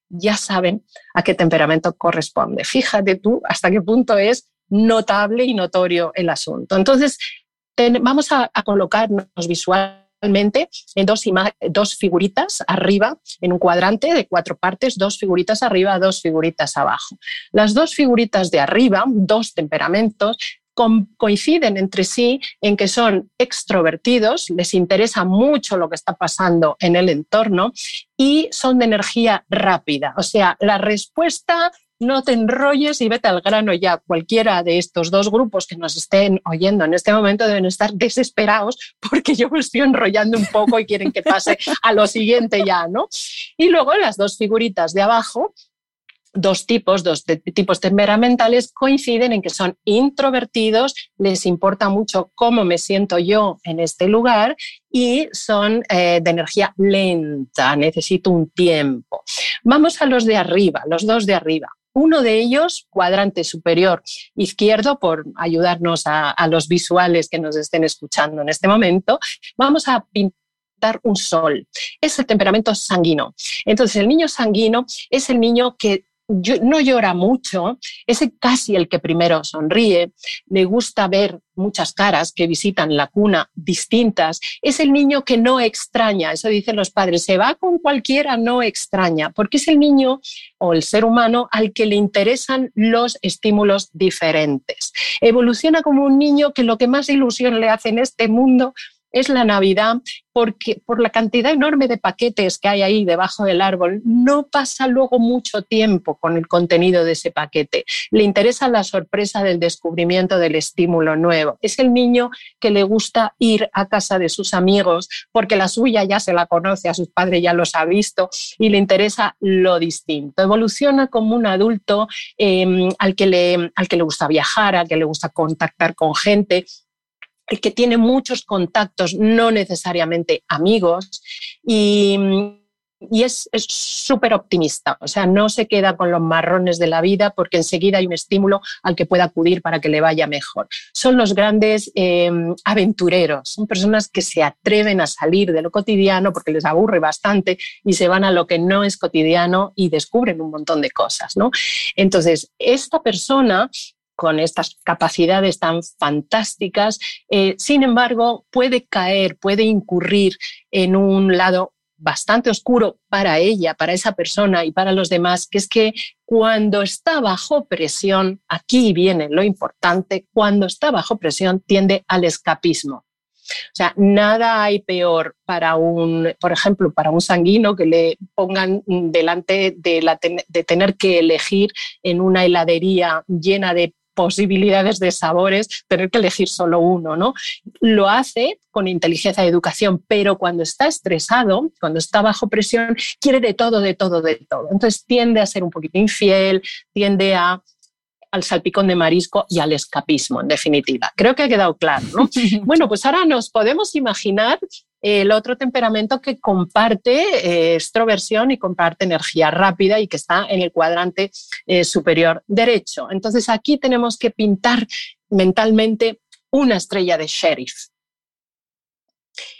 C: ya saben a qué temperamento corresponde. Fíjate tú hasta qué punto es notable y notorio el asunto. Entonces, vamos a, a colocarnos visual en dos, dos figuritas arriba, en un cuadrante de cuatro partes, dos figuritas arriba, dos figuritas abajo. Las dos figuritas de arriba, dos temperamentos, coinciden entre sí en que son extrovertidos, les interesa mucho lo que está pasando en el entorno y son de energía rápida. O sea, la respuesta no te enrolles y vete al grano ya. Cualquiera de estos dos grupos que nos estén oyendo en este momento deben estar desesperados porque yo me estoy enrollando un poco y quieren que pase a lo siguiente ya, ¿no? Y luego las dos figuritas de abajo dos tipos, dos tipos temperamentales coinciden en que son introvertidos, les importa mucho cómo me siento yo en este lugar y son eh, de energía lenta, necesito un tiempo. Vamos a los de arriba, los dos de arriba. Uno de ellos, cuadrante superior izquierdo, por ayudarnos a, los visuales que nos estén escuchando en este momento, vamos a pintar un sol. Es el temperamento sanguíneo. Entonces, el niño sanguíneo es el niño que no llora mucho, es casi el que primero sonríe, le gusta ver muchas caras que visitan la cuna distintas, es el niño que no extraña, eso dicen los padres, se va con cualquiera, no extraña, porque es el niño o el ser humano al que le interesan los estímulos diferentes. Evoluciona como un niño que lo que más ilusión le hace en este mundo es la Navidad porque por la cantidad enorme de paquetes que hay ahí debajo del árbol, no pasa luego mucho tiempo con el contenido de ese paquete. Le interesa la sorpresa del descubrimiento del estímulo nuevo. Es el niño que le gusta ir a casa de sus amigos porque la suya ya se la conoce, a sus padres ya los ha visto y le interesa lo distinto. Evoluciona como un adulto em, al, que le, al que le gusta viajar, al que le gusta contactar con gente que tiene muchos contactos, no necesariamente amigos, y, es súper optimista, o sea, no se queda con los marrones de la vida porque enseguida hay un estímulo al que pueda acudir para que le vaya mejor. Son los grandes em, aventureros, son personas que se atreven a salir de lo cotidiano porque les aburre bastante y se van a lo que no es cotidiano y descubren un montón de cosas, ¿no? Entonces, esta persona con estas capacidades tan fantásticas, eh, sin embargo, puede caer, puede incurrir en un lado bastante oscuro para ella, para esa persona y para los demás, que es que cuando está bajo presión, aquí viene lo importante, cuando está bajo presión tiende al escapismo. O sea, nada hay peor para un, por ejemplo, para un sanguino que le pongan delante de, de tener que elegir en una heladería llena de posibilidades de sabores, tener que elegir solo uno, ¿no? Lo hace con inteligencia de educación, pero cuando está estresado, cuando está bajo presión, quiere de todo, de todo, de todo. Entonces tiende a ser un poquito infiel, tiende a al salpicón de marisco y al escapismo, en definitiva. Creo que ha quedado claro. ¿no? [LAUGHS] bueno, pues ahora nos podemos imaginar el otro temperamento que comparte eh, extroversión y comparte energía rápida y que está en el cuadrante eh, superior derecho. Entonces aquí tenemos que pintar mentalmente una estrella de sheriff.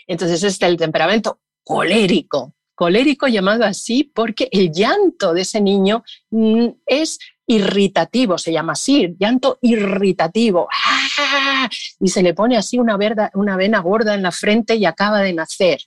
C: Entonces este es el temperamento colérico, colérico llamado así porque el llanto de ese niño mm, es irritativo, se llama así, llanto irritativo. ¡Ah! Y se le pone así una, una vena gorda en la frente y acaba de nacer.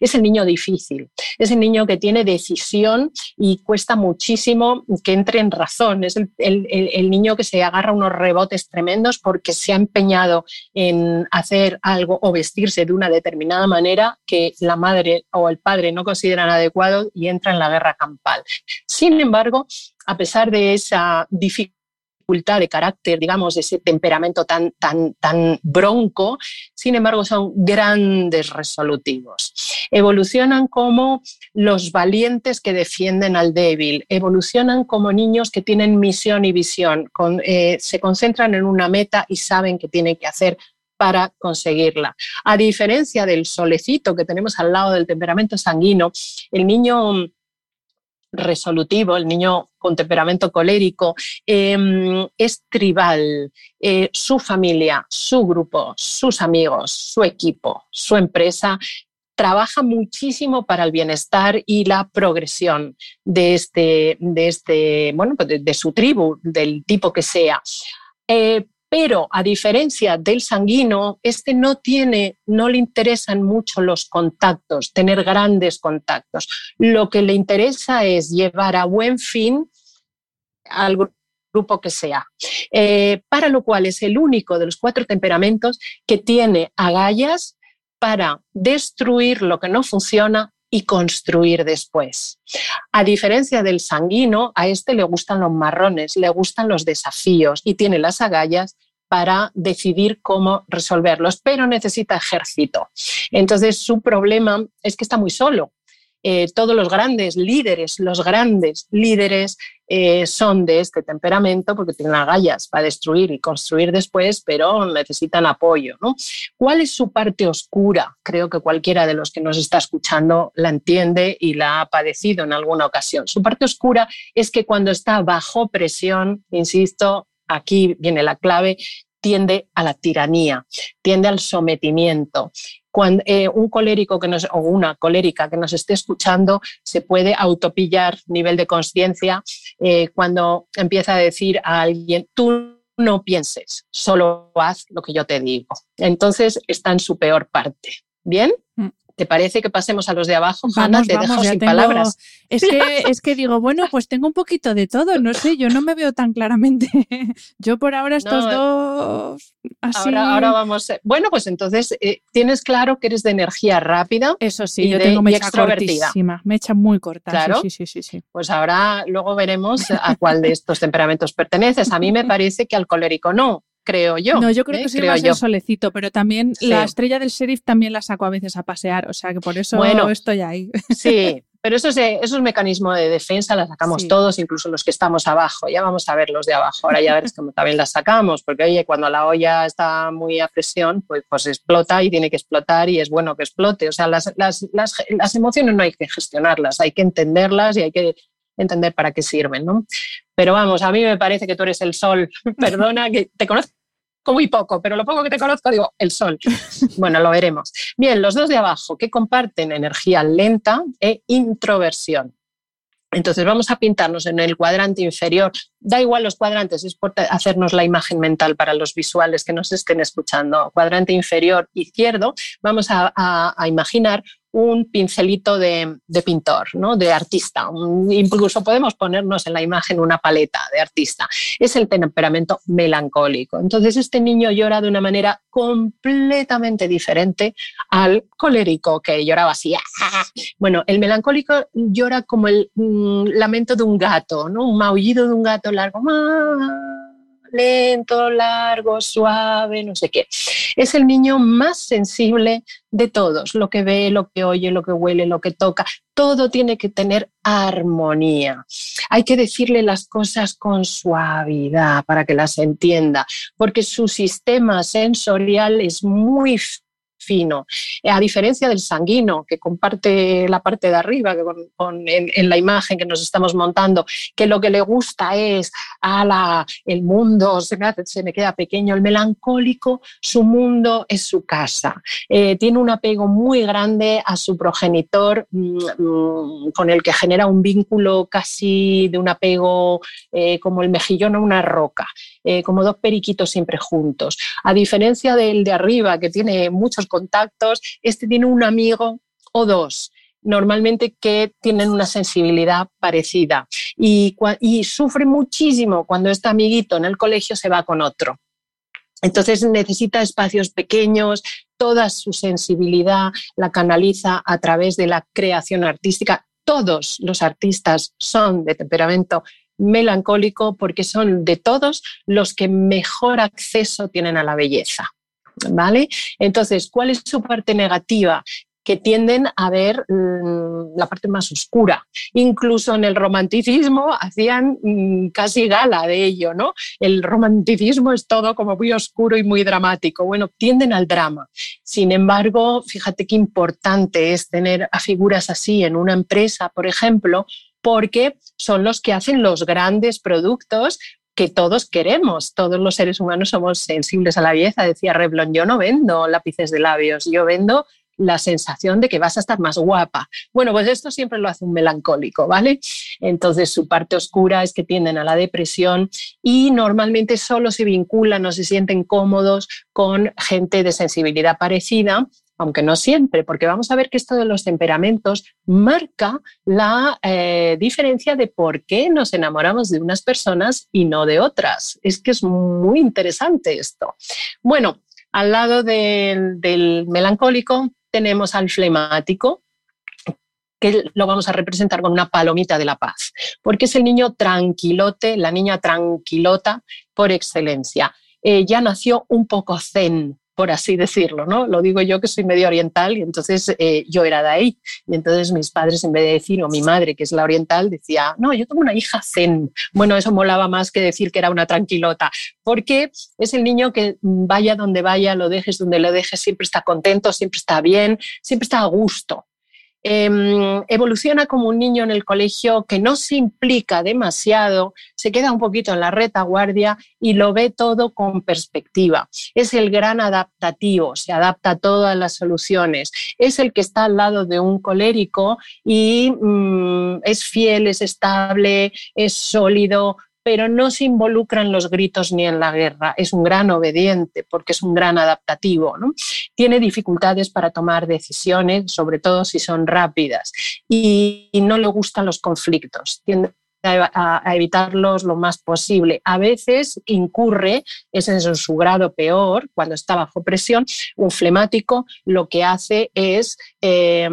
C: Es el niño difícil, es el niño que tiene decisión y cuesta muchísimo que entre en razón. Es el, el niño que se agarra unos rebotes tremendos porque se ha empeñado en hacer algo o vestirse de una determinada manera que la madre o el padre no consideran adecuado y entra en la guerra campal. Sin embargo, a pesar de esa dificultad de carácter, digamos, de ese temperamento tan, tan, tan bronco, sin embargo son grandes resolutivos. Evolucionan como los valientes que defienden al débil, evolucionan como niños que tienen misión y visión, eh, se concentran en una meta y saben qué tienen que hacer para conseguirla. A diferencia del solecito que tenemos al lado del temperamento sanguíneo, el niño resolutivo, el niño con temperamento colérico, em, es tribal. Eh, su familia, su grupo, sus amigos, su equipo, su empresa trabaja muchísimo para el bienestar y la progresión de este, de este, bueno, pues de, su tribu, del tipo que sea. Eh, pero a diferencia del sanguíneo, este no tiene, no le interesan mucho los contactos, tener grandes contactos. Lo que le interesa es llevar a buen fin al grupo que sea, eh, para lo cual es el único de los cuatro temperamentos que tiene agallas para destruir lo que no funciona y construir después. A diferencia del sanguino, a este le gustan los marrones, le gustan los desafíos y tiene las agallas para decidir cómo resolverlos, pero necesita ejército. Entonces su problema es que está muy solo. Eh, todos los grandes líderes, los grandes líderes eh, son de este temperamento porque tienen agallas para destruir y construir después, pero necesitan apoyo. ¿Cuál es su parte oscura? Creo que cualquiera de los que nos está escuchando la entiende y la ha padecido en alguna ocasión. Su parte oscura es que cuando está bajo presión, insisto, aquí viene la clave, tiende a la tiranía, tiende al sometimiento. Cuando, eh, un colérico que nos, o una colérica que nos esté escuchando se puede autopillar nivel de conciencia eh, cuando empieza a decir a alguien, tú no pienses, solo haz lo que yo te digo. Entonces está en su peor parte. ¿Bien? ¿Te parece que pasemos a los de abajo? [LAUGHS] Hanna, te dejo sin palabras.
B: Es que, es que digo, bueno, pues tengo un poquito de todo, no sé, yo no me veo tan claramente. [LAUGHS] yo por ahora estos dos... Así...
C: Ahora, vamos. Eh, bueno, pues entonces eh, tienes claro que eres de energía rápida.
B: Eso sí, yo tengo mecha cortísima, mecha muy corta. Claro. Sí, sí, sí, sí,
C: Pues ahora luego veremos a cuál de [LAUGHS] estos temperamentos perteneces. A mí me parece que al colérico no creo yo.
B: No, yo creo que ¿eh? soy más el solecito, pero también la estrella del sheriff también la saco a veces a pasear, o sea que por eso bueno, estoy ahí. [LAUGHS]
C: Sí, pero eso es, eso es mecanismo de defensa, la sacamos todos, incluso los que estamos abajo. Ya vamos a ver los de abajo, ahora ya verás cómo también las sacamos, porque oye, cuando la olla está muy a presión, pues, pues explota y tiene que explotar y es bueno que explote. O sea, las, las, las, las emociones no hay que gestionarlas, hay que entenderlas y hay que entender para qué sirven, ¿no? Pero vamos, a mí me parece que tú eres el sol. [LAUGHS] Perdona, que te conozco muy poco, pero lo poco que te conozco digo, el sol. Bueno, lo veremos. Bien, los dos de abajo que comparten energía lenta e introversión. Entonces vamos a pintarnos en el cuadrante inferior. Da igual los cuadrantes, es por hacernos la imagen mental para los visuales que nos estén escuchando. Cuadrante inferior izquierdo, vamos a, a imaginar un pincelito de, pintor, ¿no? de artista. Incluso podemos ponernos en la imagen una paleta de artista. Es el temperamento melancólico. Entonces este niño llora de una manera completamente diferente al colérico que lloraba así. ¡ah! Bueno, el melancólico llora como el mm, lamento de un gato, ¿no? un maullido de un gato largo lento, largo, suave, no sé qué. Es el niño más sensible de todos, lo que ve, lo que oye, lo que huele, lo que toca, todo tiene que tener armonía. Hay que decirle las cosas con suavidad para que las entienda, porque su sistema sensorial es muy fino. A diferencia del sanguíneo, que comparte la parte de arriba en, la imagen que nos estamos montando, que lo que le gusta es a la, el mundo, se me, se me, queda pequeño. El melancólico, su mundo es su casa. Eh, tiene un apego muy grande a su progenitor, mm, mm, con el que genera un vínculo casi de un apego eh, como el mejillón a una roca. Eh, como dos periquitos siempre juntos. A diferencia del de arriba, que tiene muchos contactos, este tiene un amigo o dos normalmente que tienen una sensibilidad parecida y, y, sufre muchísimo cuando este amiguito en el colegio se va con otro. Entonces necesita espacios pequeños, toda su sensibilidad la canaliza a través de la creación artística. Todos los artistas son de temperamento melancólico porque son de todos los que mejor acceso tienen a la belleza. ¿Vale? Entonces, ¿cuál es su parte negativa? que tienden a ver mm, la parte más oscura. Incluso en el romanticismo hacían mm, casi gala de ello, ¿no? El romanticismo es todo como muy oscuro y muy dramático. Bueno, tienden al drama. Sin embargo, fíjate qué importante es tener a figuras así en una empresa, por ejemplo, porque son los que hacen los grandes productos que todos queremos. Todos los seres humanos somos sensibles a la belleza. Decía Revlon, yo no vendo lápices de labios, yo vendo la sensación de que vas a estar más guapa. Bueno, pues esto siempre lo hace un melancólico, ¿vale? Entonces su parte oscura es que tienden a la depresión y normalmente solo se vinculan o se sienten cómodos con gente de sensibilidad parecida aunque no siempre, porque vamos a ver que esto de los temperamentos marca la eh, diferencia de por qué nos enamoramos de unas personas y no de otras. Es que es muy interesante esto. Bueno, al lado del, melancólico tenemos al flemático, que lo vamos a representar con una palomita de la paz, porque es el niño tranquilote, la niña tranquilota por excelencia. Eh, ya nació un poco zen, por así decirlo, ¿no? Lo digo yo que soy medio oriental y entonces eh, yo era de ahí. Y entonces mis padres, en vez de decir, o mi madre, que es la oriental, decía, no, yo tengo una hija zen. Bueno, eso molaba más que decir que era una tranquilota, porque es el niño que vaya donde vaya, lo dejes donde lo dejes, siempre está contento, siempre está bien, siempre está a gusto. Em, evoluciona como un niño en el colegio que no se implica demasiado, se queda un poquito en la retaguardia y lo ve todo con perspectiva. Es el gran adaptativo, se adapta a todas las soluciones. Es el que está al lado de un colérico y mm, es fiel, es estable, es sólido, pero no se involucra en los gritos ni en la guerra. Es un gran obediente porque es un gran adaptativo. ¿no? Tiene dificultades para tomar decisiones, sobre todo si son rápidas, y, no le gustan los conflictos. Tiende a, evitarlos lo más posible. A veces incurre, es en su grado peor, cuando está bajo presión, un flemático lo que hace es eh,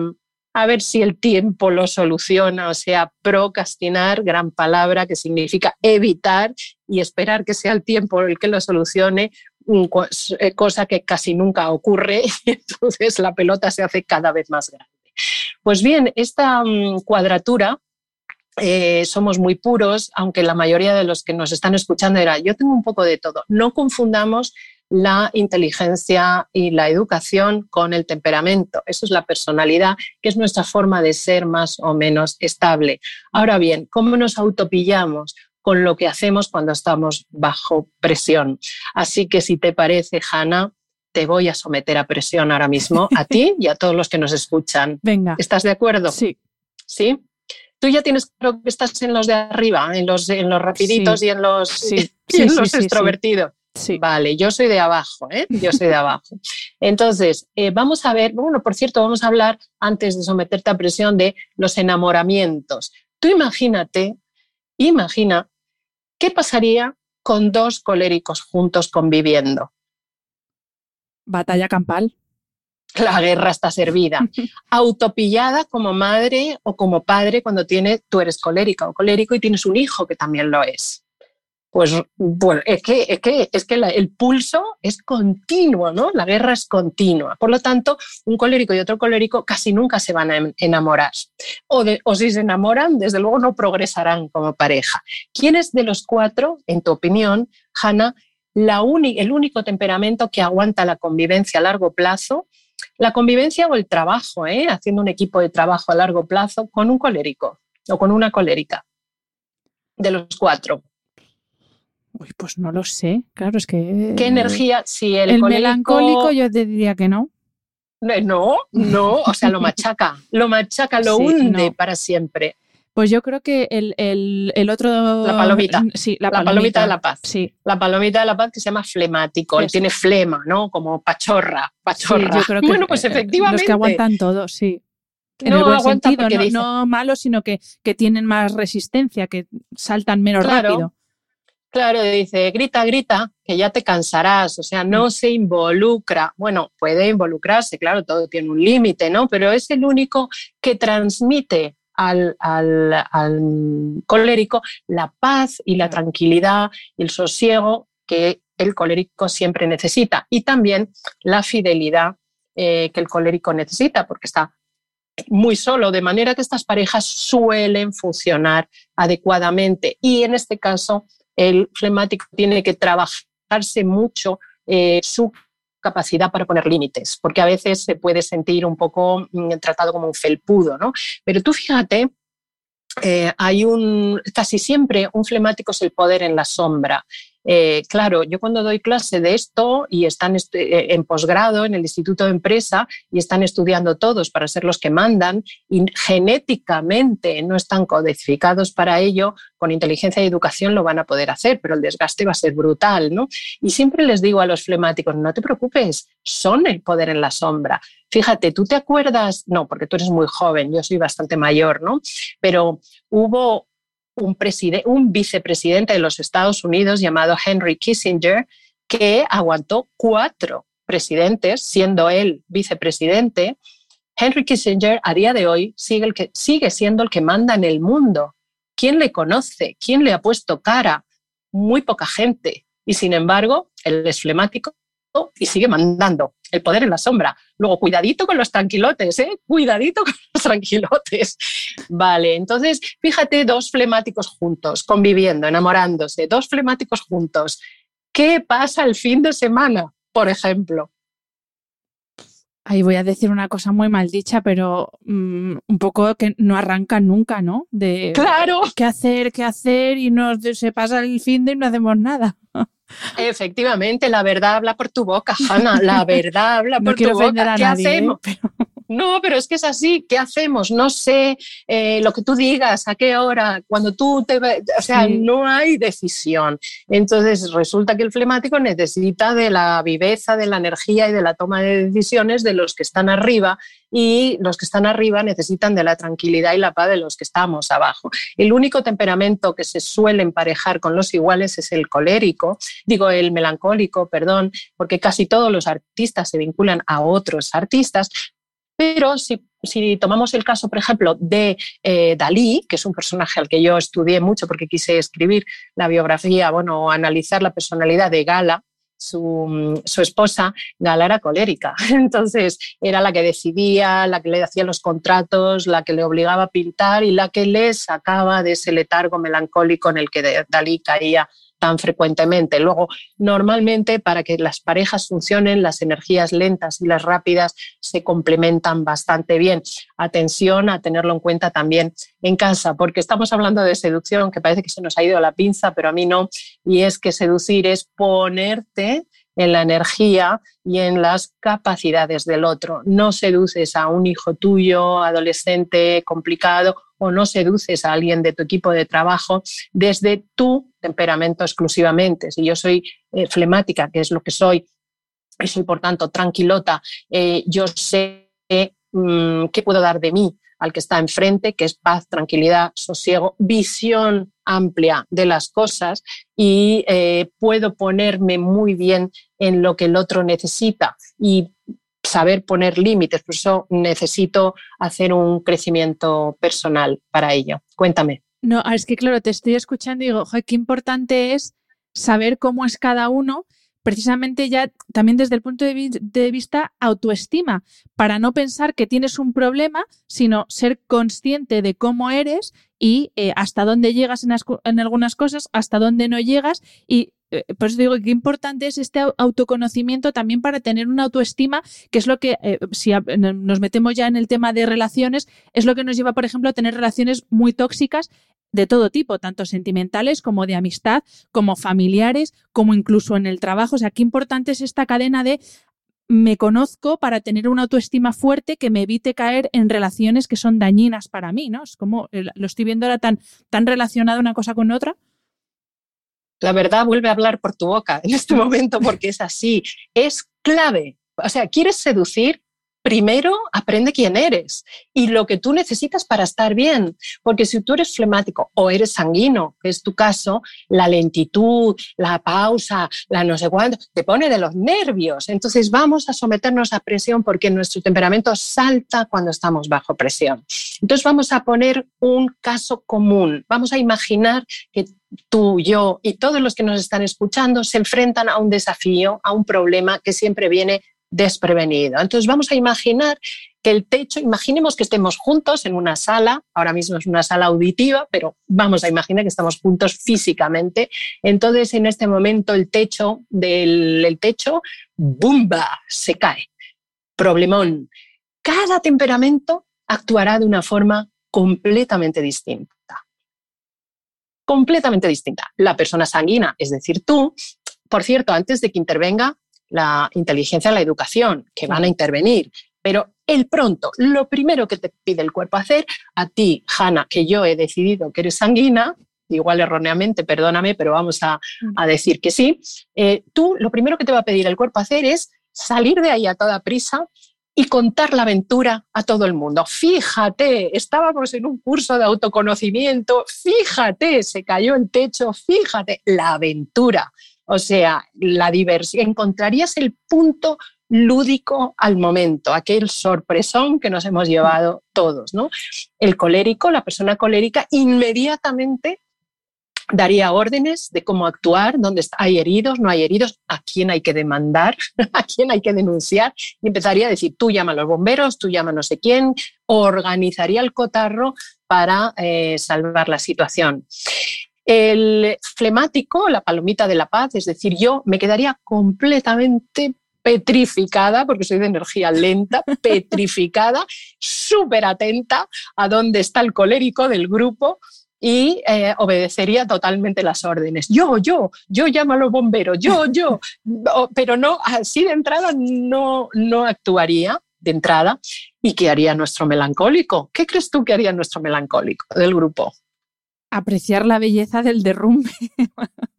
C: a ver si el tiempo lo soluciona, o sea, procrastinar, gran palabra que significa evitar y esperar que sea el tiempo el que lo solucione, eh, cosa que casi nunca ocurre y [LAUGHS] entonces la pelota se hace cada vez más grande. Pues bien, esta mm, cuadratura eh, somos muy puros, aunque la mayoría de los que nos están escuchando era, yo tengo un poco de todo. No confundamos la inteligencia y la educación con el temperamento. Eso es la personalidad, que es nuestra forma de ser más o menos estable. Ahora bien, ¿cómo nos autopillamos? con lo que hacemos cuando estamos bajo presión. Así que si te parece, Hanna, te voy a someter a presión ahora mismo, [LAUGHS] a ti y a todos los que nos escuchan.
B: Venga.
C: ¿Estás de acuerdo?
B: Sí.
C: ¿Sí? Tú ya tienes claro que estás en los de arriba, en los, en los rapiditos y en los, sí. [LAUGHS] en los extrovertidos.
B: Sí.
C: Vale, yo soy de abajo, ¿eh? Yo soy de abajo. Entonces, eh, vamos a ver, bueno, por cierto, vamos a hablar antes de someterte a presión de los enamoramientos. Tú imagínate, imagina, ¿qué pasaría con dos coléricos juntos conviviendo?
B: Batalla campal.
C: La guerra está servida. [LAUGHS] Autopillada como madre o como padre cuando tiene, tú eres colérica o colérico y tienes un hijo que también lo es pues bueno, es que, es que, es que el pulso es continuo, ¿no? La guerra es continua. Por lo tanto, un colérico y otro colérico casi nunca se van a enamorar. O, si se enamoran, desde luego no progresarán como pareja. ¿Quién es de los cuatro, en tu opinión, Hanna, la el único temperamento que aguanta la convivencia a largo plazo? La convivencia o el trabajo, ¿eh? haciendo un equipo de trabajo a largo plazo con un colérico o con una colérica. De los cuatro.
B: Uy, pues no lo sé. Claro, es que.
C: ¿Qué energía? Si el,
B: el melancólico, yo te diría que no.
C: No, no, o sea, lo [LAUGHS] machaca, lo machaca, lo hunde para siempre.
B: Pues yo creo que el, el, el, otro.
C: La palomita.
B: Sí,
C: la, palomita. de la paz.
B: Sí.
C: La palomita de la paz que se llama flemático. Él tiene flema, ¿no? Como pachorra. Pachorra.
B: yo creo [LAUGHS] que
C: bueno, pues efectivamente.
B: Los que aguantan todo, sí. En
C: no,
B: el buen sentido, no, no, malo, sino que, que, tienen más resistencia, que saltan menos rápido.
C: Claro, dice, grita, grita, que ya te cansarás, o sea, no mm. se involucra. Bueno, puede involucrarse, claro, todo tiene un límite, ¿no? Pero es el único que transmite al, al, colérico la paz y la tranquilidad y el sosiego que el colérico siempre necesita y también la fidelidad eh, que el colérico necesita, porque está muy solo, de manera que estas parejas suelen funcionar adecuadamente y en este caso el flemático tiene que trabajarse mucho eh, su capacidad para poner límites, porque a veces se puede sentir un poco mm, tratado como un felpudo, ¿no? Pero tú fíjate, eh, hay un, casi siempre un flemático es el poder en la sombra eh, claro, yo cuando doy clase de esto y están eh, en posgrado en el Instituto de Empresa y están estudiando todos para ser los que mandan y genéticamente no están codificados para ello, con inteligencia y educación lo van a poder hacer, pero el desgaste va a ser brutal, ¿no? Y siempre les digo a los flemáticos, no te preocupes, son el poder en la sombra. Fíjate, ¿tú te acuerdas? No, porque tú eres muy joven, yo soy bastante mayor, ¿no? Pero hubo un, vicepresidente de los Estados Unidos llamado Henry Kissinger, que aguantó cuatro presidentes, siendo él vicepresidente. Henry Kissinger a día de hoy sigue, sigue siendo el que manda en el mundo. ¿Quién le conoce? ¿Quién le ha puesto cara? Muy poca gente. Y sin embargo, él es flemático y sigue mandando el poder en la sombra. Luego, cuidadito con los tranquilotes, ¿eh? Cuidadito con los tranquilotes. [LAUGHS] Vale, entonces, fíjate, dos flemáticos juntos, conviviendo, enamorándose, dos flemáticos juntos. ¿Qué pasa el fin de semana, por ejemplo?
B: Ahí voy a decir una cosa muy mal dicha, pero mm, un poco que no arranca nunca, ¿no? De
C: claro.
B: qué hacer, qué hacer y no se pasa el fin de y no hacemos nada. [LAUGHS]
C: Efectivamente, la verdad habla por tu boca, Hanna. La verdad habla por tu boca.
B: ¿Qué
C: hacemos? No, pero es que es así, ¿qué hacemos? No sé, eh, lo que tú digas, a qué hora, cuando tú te... O sea, no hay decisión. Entonces resulta que el flemático necesita de la viveza, de la energía y de la toma de decisiones de los que están arriba y los que están arriba necesitan de la tranquilidad y la paz de los que estamos abajo. El único temperamento que se suele emparejar con los iguales es el colérico, digo el melancólico, perdón, porque casi todos los artistas se vinculan a otros artistas, pero si, tomamos el caso, por ejemplo, de eh, Dalí, que es un personaje al que yo estudié mucho porque quise escribir la biografía, bueno, analizar la personalidad de Gala, su, su, esposa, Gala era colérica. [LAUGHS] Entonces era la que decidía, la que le hacía los contratos, la que le obligaba a pintar y la que le sacaba de ese letargo melancólico en el que Dalí caía tan frecuentemente. Luego, normalmente para que las parejas funcionen, las energías lentas y las rápidas se complementan bastante bien. Atención a tenerlo en cuenta también en casa, porque estamos hablando de seducción, que parece que se nos ha ido la pinza, pero a mí no, y es que seducir es ponerte en la energía y en las capacidades del otro. No seduces a un hijo tuyo, adolescente, complicado, o no seduces a alguien de tu equipo de trabajo desde tu temperamento exclusivamente. Si yo soy eh, flemática, que es lo que soy, y soy por tanto tranquilota, eh, yo sé mm, qué puedo dar de mí al que está enfrente, que es paz, tranquilidad, sosiego, visión amplia de las cosas y eh, puedo ponerme muy bien en lo que el otro necesita y saber poner límites. Por eso necesito hacer un crecimiento personal para ello. Cuéntame.
B: No, es que claro, te estoy escuchando y digo, qué importante es saber cómo es cada uno, precisamente ya también desde el punto de, vista autoestima, para no pensar que tienes un problema, sino ser consciente de cómo eres y eh, hasta dónde llegas en, en, algunas cosas, hasta dónde no llegas y por eso digo que importante es este autoconocimiento también para tener una autoestima, que es lo que, eh, si nos metemos ya en el tema de relaciones, es lo que nos lleva, por ejemplo, a tener relaciones muy tóxicas de todo tipo, tanto sentimentales como de amistad, como familiares, como incluso en el trabajo. O sea, qué importante es esta cadena de me conozco para tener una autoestima fuerte que me evite caer en relaciones que son dañinas para mí, ¿no? Es como eh, lo estoy viendo ahora tan, tan relacionado una cosa con otra
C: la verdad vuelve a hablar por tu boca en este momento porque es así. Es clave. O sea, quieres seducir, primero aprende quién eres y lo que tú necesitas para estar bien. Porque si tú eres flemático o eres sanguino, que es tu caso, la lentitud, la pausa, la no sé cuánto, te pone de los nervios. Entonces vamos a someternos a presión porque nuestro temperamento salta cuando estamos bajo presión. Entonces vamos a poner un caso común. Vamos a imaginar que tú, yo y todos los que nos están escuchando se enfrentan a un desafío, a un problema que siempre viene desprevenido. Entonces vamos a imaginar que el techo, imaginemos que estemos juntos en una sala, ahora mismo es una sala auditiva, pero vamos a imaginar que estamos juntos físicamente. Entonces en este momento el techo del el techo, ¡bumba!, se cae. Problemón. Cada temperamento actuará de una forma completamente distinta completamente distinta. La persona sanguínea, es decir, tú, por cierto, antes de que intervenga la inteligencia, la educación, que van a intervenir, pero el pronto, lo primero que te pide el cuerpo hacer, a ti, Hanna, que yo he decidido que eres sanguínea, igual erróneamente, perdóname, pero vamos a, mm. decir que sí, eh, tú lo primero que te va a pedir el cuerpo hacer es salir de ahí a toda prisa y contar la aventura a todo el mundo. Fíjate, estábamos en un curso de autoconocimiento, fíjate, se cayó el techo, fíjate, la aventura, o sea, la diversión. Encontrarías el punto lúdico al momento, aquel sorpresón que nos hemos llevado todos, ¿no? El colérico, la persona colérica, inmediatamente daría órdenes de cómo actuar, dónde hay heridos, no hay heridos, a quién hay que demandar, [LAUGHS] a quién hay que denunciar, y empezaría a decir, tú llama a los bomberos, tú llama a no sé quién, organizaría el cotarro para eh, salvar la situación. El flemático, la palomita de la paz, es decir, yo me quedaría completamente petrificada, porque soy de energía lenta, [LAUGHS] petrificada, súper atenta a dónde está el colérico del grupo, y eh, obedecería totalmente las órdenes. Yo, yo, yo llamo a los bomberos, yo, [LAUGHS] yo, pero no, así de entrada no, no actuaría de entrada. ¿Y qué haría nuestro melancólico? ¿Qué crees tú que haría nuestro melancólico del grupo?
B: Apreciar la belleza del derrumbe. [LAUGHS]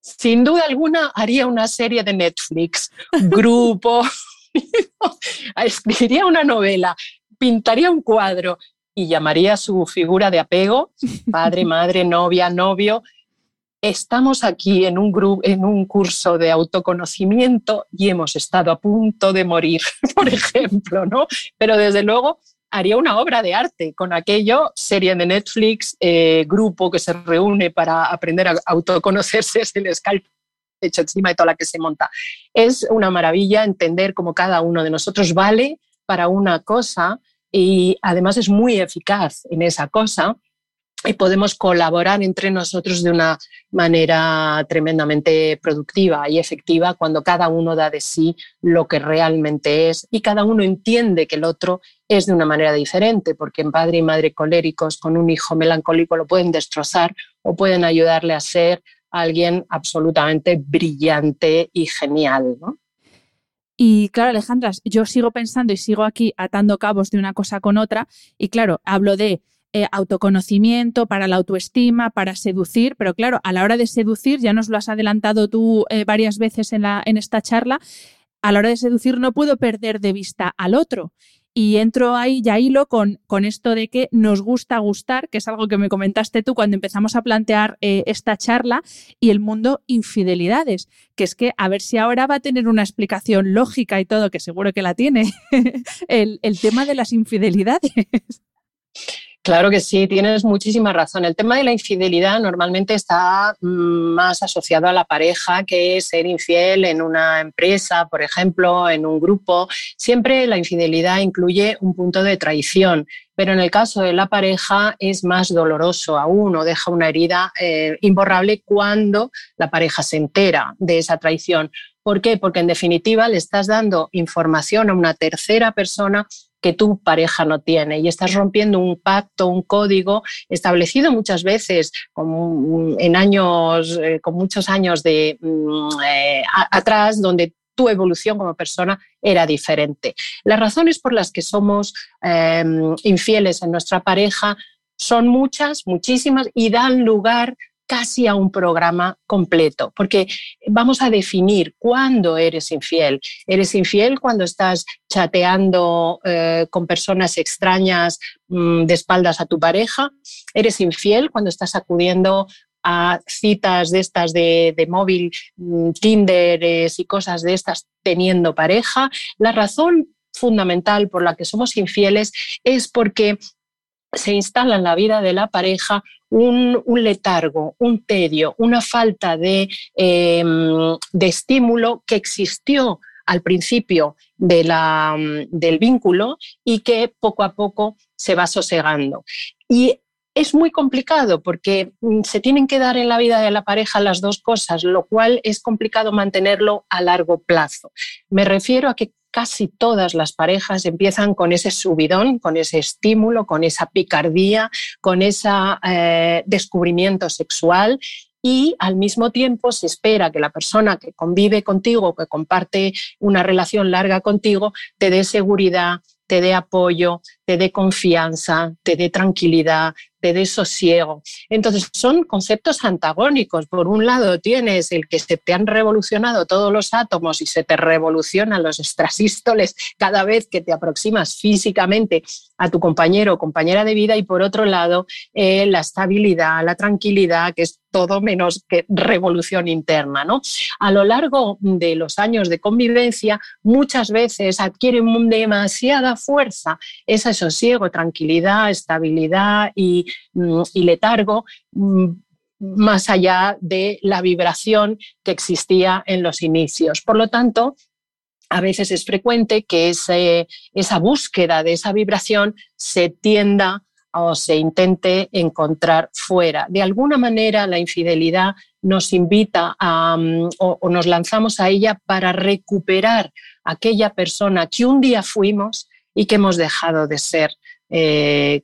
C: Sin duda alguna haría una serie de Netflix, grupo, [LAUGHS] escribiría una novela, pintaría un cuadro y llamaría a su figura de apego, padre, [LAUGHS] madre, novia, novio, estamos aquí en un, grupo, en un curso de autoconocimiento y hemos estado a punto de morir, por ejemplo, ¿no? Pero desde luego haría una obra de arte con aquello, serie de Netflix, eh, grupo que se reúne para aprender a autoconocerse, se les cae hecho encima de toda la que se monta. Es una maravilla entender cómo cada uno de nosotros vale para una cosa y además es muy eficaz en esa cosa y podemos colaborar entre nosotros de una manera tremendamente productiva y efectiva cuando cada uno da de sí lo que realmente es y cada uno entiende que el otro es de una manera diferente, porque en padre y madre coléricos con un hijo melancólico lo pueden destrozar o pueden ayudarle a ser alguien absolutamente brillante y genial.
B: Y claro, Alejandra, yo sigo pensando y sigo aquí atando cabos de una cosa con otra y claro, hablo de eh, autoconocimiento, para la autoestima, para seducir, pero claro, a la hora de seducir, ya nos lo has adelantado tú eh, varias veces en, la, en esta charla, a la hora de seducir no puedo perder de vista al otro. Y entro ahí ya hilo con, con esto de que nos gusta gustar, que es algo que me comentaste tú cuando empezamos a plantear eh, esta charla, y el mundo infidelidades, que es que a ver si ahora va a tener una explicación lógica y todo, que seguro que la tiene, [LAUGHS] el, el tema de las infidelidades.
C: Claro que sí, tienes muchísima razón. El tema de la infidelidad normalmente está mm, más asociado a la pareja que ser infiel en una empresa, por ejemplo, en un grupo. Siempre la infidelidad incluye un punto de traición, pero en el caso de la pareja es más doloroso aún o deja una herida eh, imborrable cuando la pareja se entera de esa traición. ¿Por qué? Porque en definitiva le estás dando información a una tercera persona que tu pareja no tiene y estás rompiendo un pacto, un código establecido muchas veces en años, eh, con muchos años de mm, eh, atrás, donde tu evolución como persona era diferente. Las razones por las que somos em, infieles en nuestra pareja son muchas, muchísimas, y dan lugar casi a un programa completo, porque vamos a definir cuándo eres infiel. Eres infiel cuando estás chateando eh, con personas extrañas mm, de espaldas a tu pareja. Eres infiel cuando estás acudiendo a citas de estas de, móvil, mm, Tinder y cosas de estas teniendo pareja. La razón fundamental por la que somos infieles es porque se instala en la vida de la pareja un, letargo, un tedio, una falta de, em, de, estímulo que existió al principio del vínculo y que poco a poco se va sosegando. Y es muy complicado porque mm, se tienen que dar en la vida de la pareja las dos cosas, lo cual es complicado mantenerlo a largo plazo. Me refiero a que casi todas las parejas empiezan con ese subidón, con ese estímulo, con esa picardía, con ese eh, descubrimiento sexual y al mismo tiempo se espera que la persona que convive contigo, que comparte una relación larga contigo, te dé seguridad, te dé apoyo, te dé confianza, te dé tranquilidad, te dé sosiego. Entonces, son conceptos antagónicos. Por un lado, tienes el que se te han revolucionado todos los átomos y se te revolucionan los extrasístoles cada vez que te aproximas físicamente a tu compañero o compañera de vida, y por otro lado, eh, la estabilidad, la tranquilidad, que es todo menos que revolución interna. ¿no? A lo largo de los años de convivencia, muchas veces adquieren demasiada fuerza esa sosiego, tranquilidad, estabilidad y, mm, letargo mm, más allá de la vibración que existía en los inicios. Por lo tanto, a veces es frecuente que esa búsqueda de esa vibración se tienda o se intente encontrar fuera. De alguna manera, la infidelidad nos invita a, mm, o, nos lanzamos a ella para recuperar aquella persona que un día fuimos y que hemos dejado de ser eh,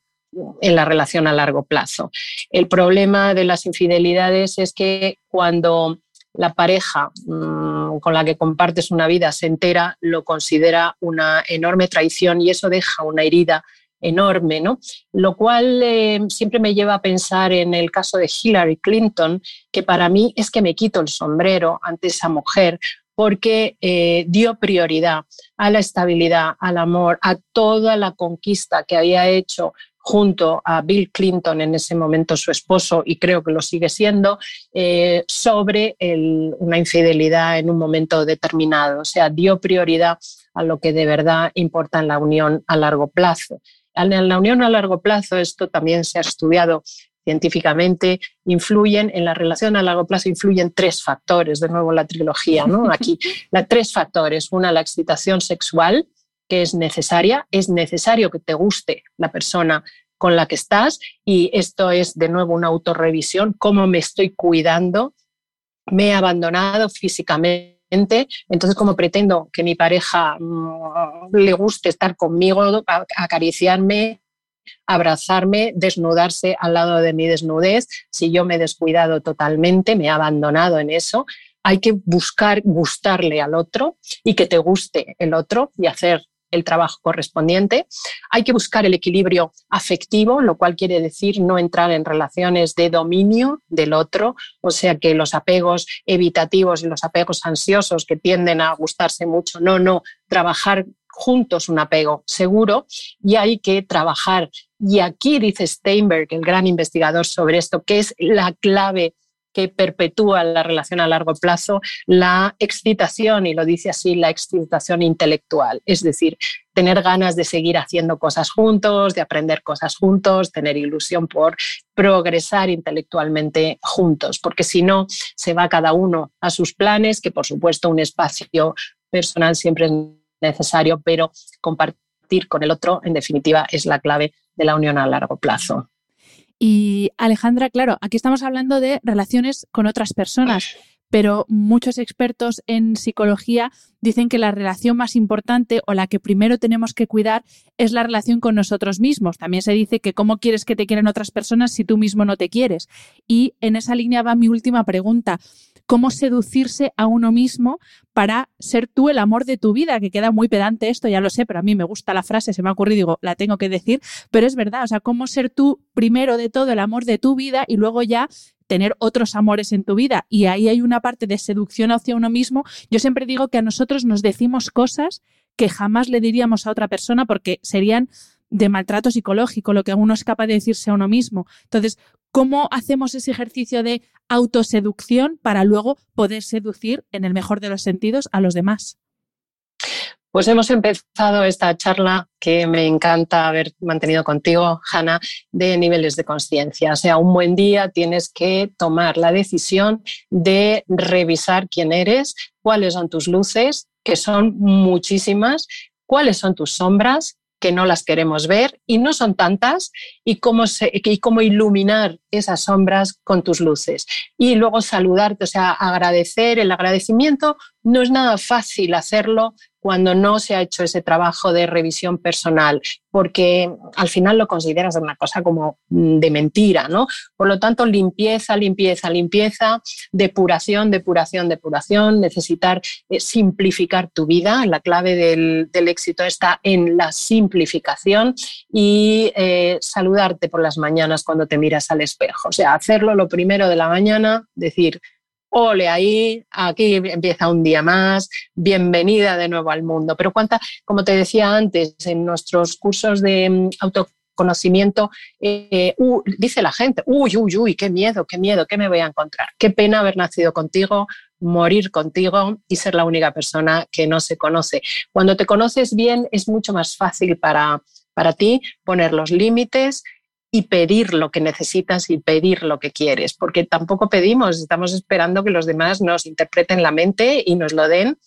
C: en la relación a largo plazo. El problema de las infidelidades es que cuando la pareja mm, con la que compartes una vida se entera, lo considera una enorme traición y eso deja una herida enorme, ¿no? Lo cual eh, siempre me lleva a pensar en el caso de Hillary Clinton, que para mí es que me quito el sombrero ante esa mujer porque eh, dio prioridad a la estabilidad, al amor, a toda la conquista que había hecho junto a Bill Clinton, en ese momento su esposo, y creo que lo sigue siendo, eh, sobre una infidelidad en un momento determinado. O sea, dio prioridad a lo que de verdad importa en la unión a largo plazo. En la unión a largo plazo, esto también se ha estudiado científicamente, influyen en la relación a largo plazo, influyen tres factores, de nuevo la trilogía, ¿no? Aquí, [LAUGHS] la, tres factores. Una, la excitación sexual, que es necesaria, es necesario que te guste la persona con la que estás y esto es de nuevo una autorrevisión, cómo me estoy cuidando, me he abandonado físicamente entonces, como pretendo que mi pareja mm, le guste estar conmigo, acariciarme, abrazarme, desnudarse al lado de mi desnudez, si yo me he descuidado totalmente, me he abandonado en eso, hay que buscar gustarle al otro y que te guste el otro y hacer el trabajo correspondiente. Hay que buscar el equilibrio afectivo, lo cual quiere decir no entrar en relaciones de dominio del otro, o sea que los apegos evitativos y los apegos ansiosos que tienden a gustarse mucho, no, no, trabajar juntos un apego seguro y hay que trabajar. Y aquí dice Steinberg, el gran investigador sobre esto, que es la clave que perpetúa la relación a largo plazo, la excitación, y lo dice así, la excitación intelectual, es decir, tener ganas de seguir haciendo cosas juntos, de aprender cosas juntos, tener ilusión por progresar intelectualmente juntos, porque si no, se va cada uno a sus planes, que por supuesto un espacio personal siempre es necesario, pero compartir con el otro, en definitiva, es la clave de la unión a largo plazo.
B: Y Alejandra, claro, aquí estamos hablando de relaciones con otras personas, pero muchos expertos en psicología dicen que la relación más importante o la que primero tenemos que cuidar es la relación con nosotros mismos. También se dice que cómo quieres que te quieran otras personas si tú mismo no te quieres. Y en esa línea va mi última pregunta cómo seducirse a uno mismo para ser tú el amor de tu vida, que queda muy pedante esto, ya lo sé, pero a mí me gusta la frase, se me ha ocurrido, digo, la tengo que decir, pero es verdad, o sea, cómo ser tú primero de todo el amor de tu vida y luego ya tener otros amores en tu vida. Y ahí hay una parte de seducción hacia uno mismo. Yo siempre digo que a nosotros nos decimos cosas que jamás le diríamos a otra persona porque serían de maltrato psicológico, lo que uno es capaz de decirse a uno mismo. Entonces, ¿cómo hacemos ese ejercicio de autoseducción para luego poder seducir, en el mejor de los sentidos, a los demás?
C: Pues hemos empezado esta charla que me encanta haber mantenido contigo, Hanna, de niveles de conciencia. O sea, un buen día tienes que tomar la decisión de revisar quién eres, cuáles son tus luces, que son muchísimas, cuáles son tus sombras, que no las queremos ver y no son tantas y cómo, y cómo iluminar esas sombras con tus luces. Y luego saludarte, o sea, agradecer. El agradecimiento no es nada fácil hacerlo cuando no se ha hecho ese trabajo de revisión personal, porque al final lo consideras una cosa como mm, de mentira, ¿no? Por lo tanto, limpieza, limpieza, limpieza, depuración, depuración, depuración, necesitar eh, simplificar tu vida. La clave del, éxito está en la simplificación y eh, saludarte por las mañanas cuando te miras al espejo. O sea, hacerlo lo primero de la mañana, decir, ole ahí, aquí empieza un día más, bienvenida de nuevo al mundo. Pero cuánta, como te decía antes, en nuestros cursos de mm, autoconocimiento, eh, dice la gente, uy, uy, uy, qué miedo, qué miedo, qué me voy a encontrar. Qué pena haber nacido contigo, morir contigo y ser la única persona que no se conoce. Cuando te conoces bien es mucho más fácil para, para ti poner los límites y pedir lo que necesitas y pedir lo que quieres, porque tampoco pedimos, estamos esperando que los demás nos interpreten la mente y nos lo den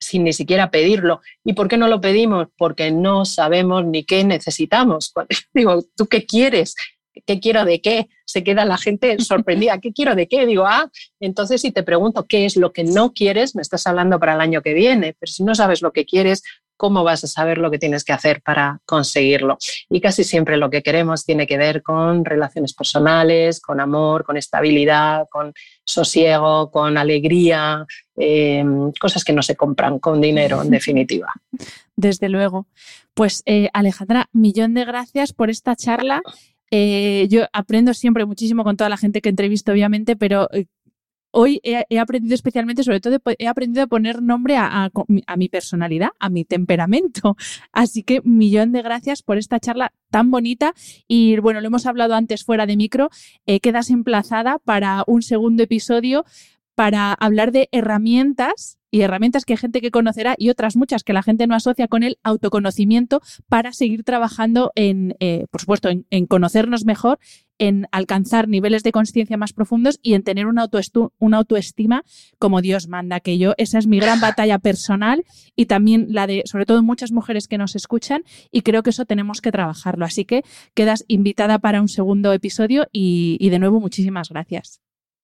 C: sin ni siquiera pedirlo. ¿Y por qué no lo pedimos? Porque no sabemos ni qué necesitamos. [LAUGHS] Digo, ¿tú qué quieres? ¿Qué quiero de qué? Se queda la gente [LAUGHS] sorprendida. ¿Qué quiero de qué? Digo, ah, entonces si te pregunto qué es lo que no quieres, me estás hablando para el año que viene, pero si no sabes lo que quieres, ¿cómo vas a saber lo que tienes que hacer para conseguirlo? Y casi siempre lo que queremos tiene que ver con relaciones personales, con amor, con estabilidad, con sosiego, con alegría, eh, cosas que no se compran con dinero, en [LAUGHS] definitiva.
B: Desde luego. Pues eh, Alejandra, millón de gracias por esta charla. Eh, yo aprendo siempre muchísimo con toda la gente que entrevisto, obviamente, pero hoy he, aprendido especialmente, sobre todo, he aprendido a poner nombre a, mi personalidad, a mi temperamento. [LAUGHS] Así que millón de gracias por esta charla tan bonita. Y bueno, lo hemos hablado antes fuera de micro. Eh, quedas emplazada para un segundo episodio para hablar de herramientas y herramientas que gente que conocerá y otras muchas que la gente no asocia con el autoconocimiento para seguir trabajando en, eh, por supuesto, en, conocernos mejor, en alcanzar niveles de conciencia más profundos y en tener una, una autoestima como Dios manda, que yo, esa es mi gran [LAUGHS] batalla personal y también la de, sobre todo, muchas mujeres que nos escuchan y creo que eso tenemos que trabajarlo. Así que quedas invitada para un segundo episodio y de nuevo muchísimas gracias.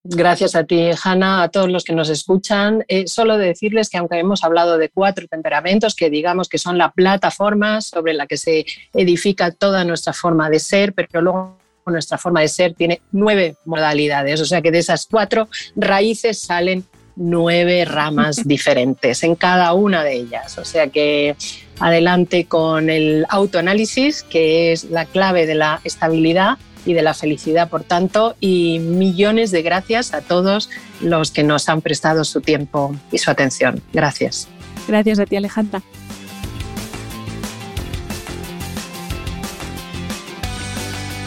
C: Gracias a ti, Hanna, a todos los que nos escuchan. Eh, solo de decirles que aunque hemos hablado de cuatro temperamentos, que digamos que son la plataforma sobre la que se edifica toda nuestra forma de ser, pero luego nuestra forma de ser tiene nueve modalidades, o sea que de esas cuatro raíces salen nueve ramas [LAUGHS] diferentes en cada una de ellas. O sea que adelante con el autoanálisis, que es la clave de la estabilidad y de la felicidad, por tanto, y millones de gracias a todos los que nos han prestado su tiempo y su atención. Gracias.
B: Gracias a ti, Alejandra.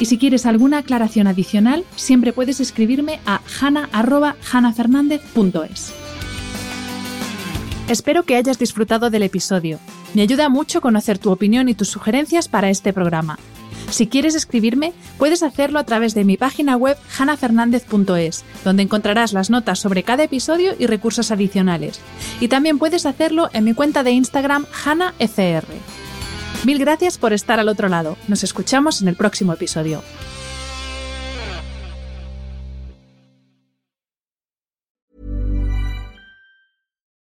B: Y si quieres alguna aclaración adicional, siempre puedes escribirme a hana.hanafernandez.es. Espero que hayas disfrutado del episodio. Me ayuda mucho conocer tu opinión y tus sugerencias para este programa. Si quieres escribirme, puedes hacerlo a través de mi página web hanafernandez.es, donde encontrarás las notas sobre cada episodio y recursos adicionales. Y también puedes hacerlo en mi cuenta de Instagram hanafr. Mil gracias por estar al otro lado. Nos escuchamos en el próximo episodio.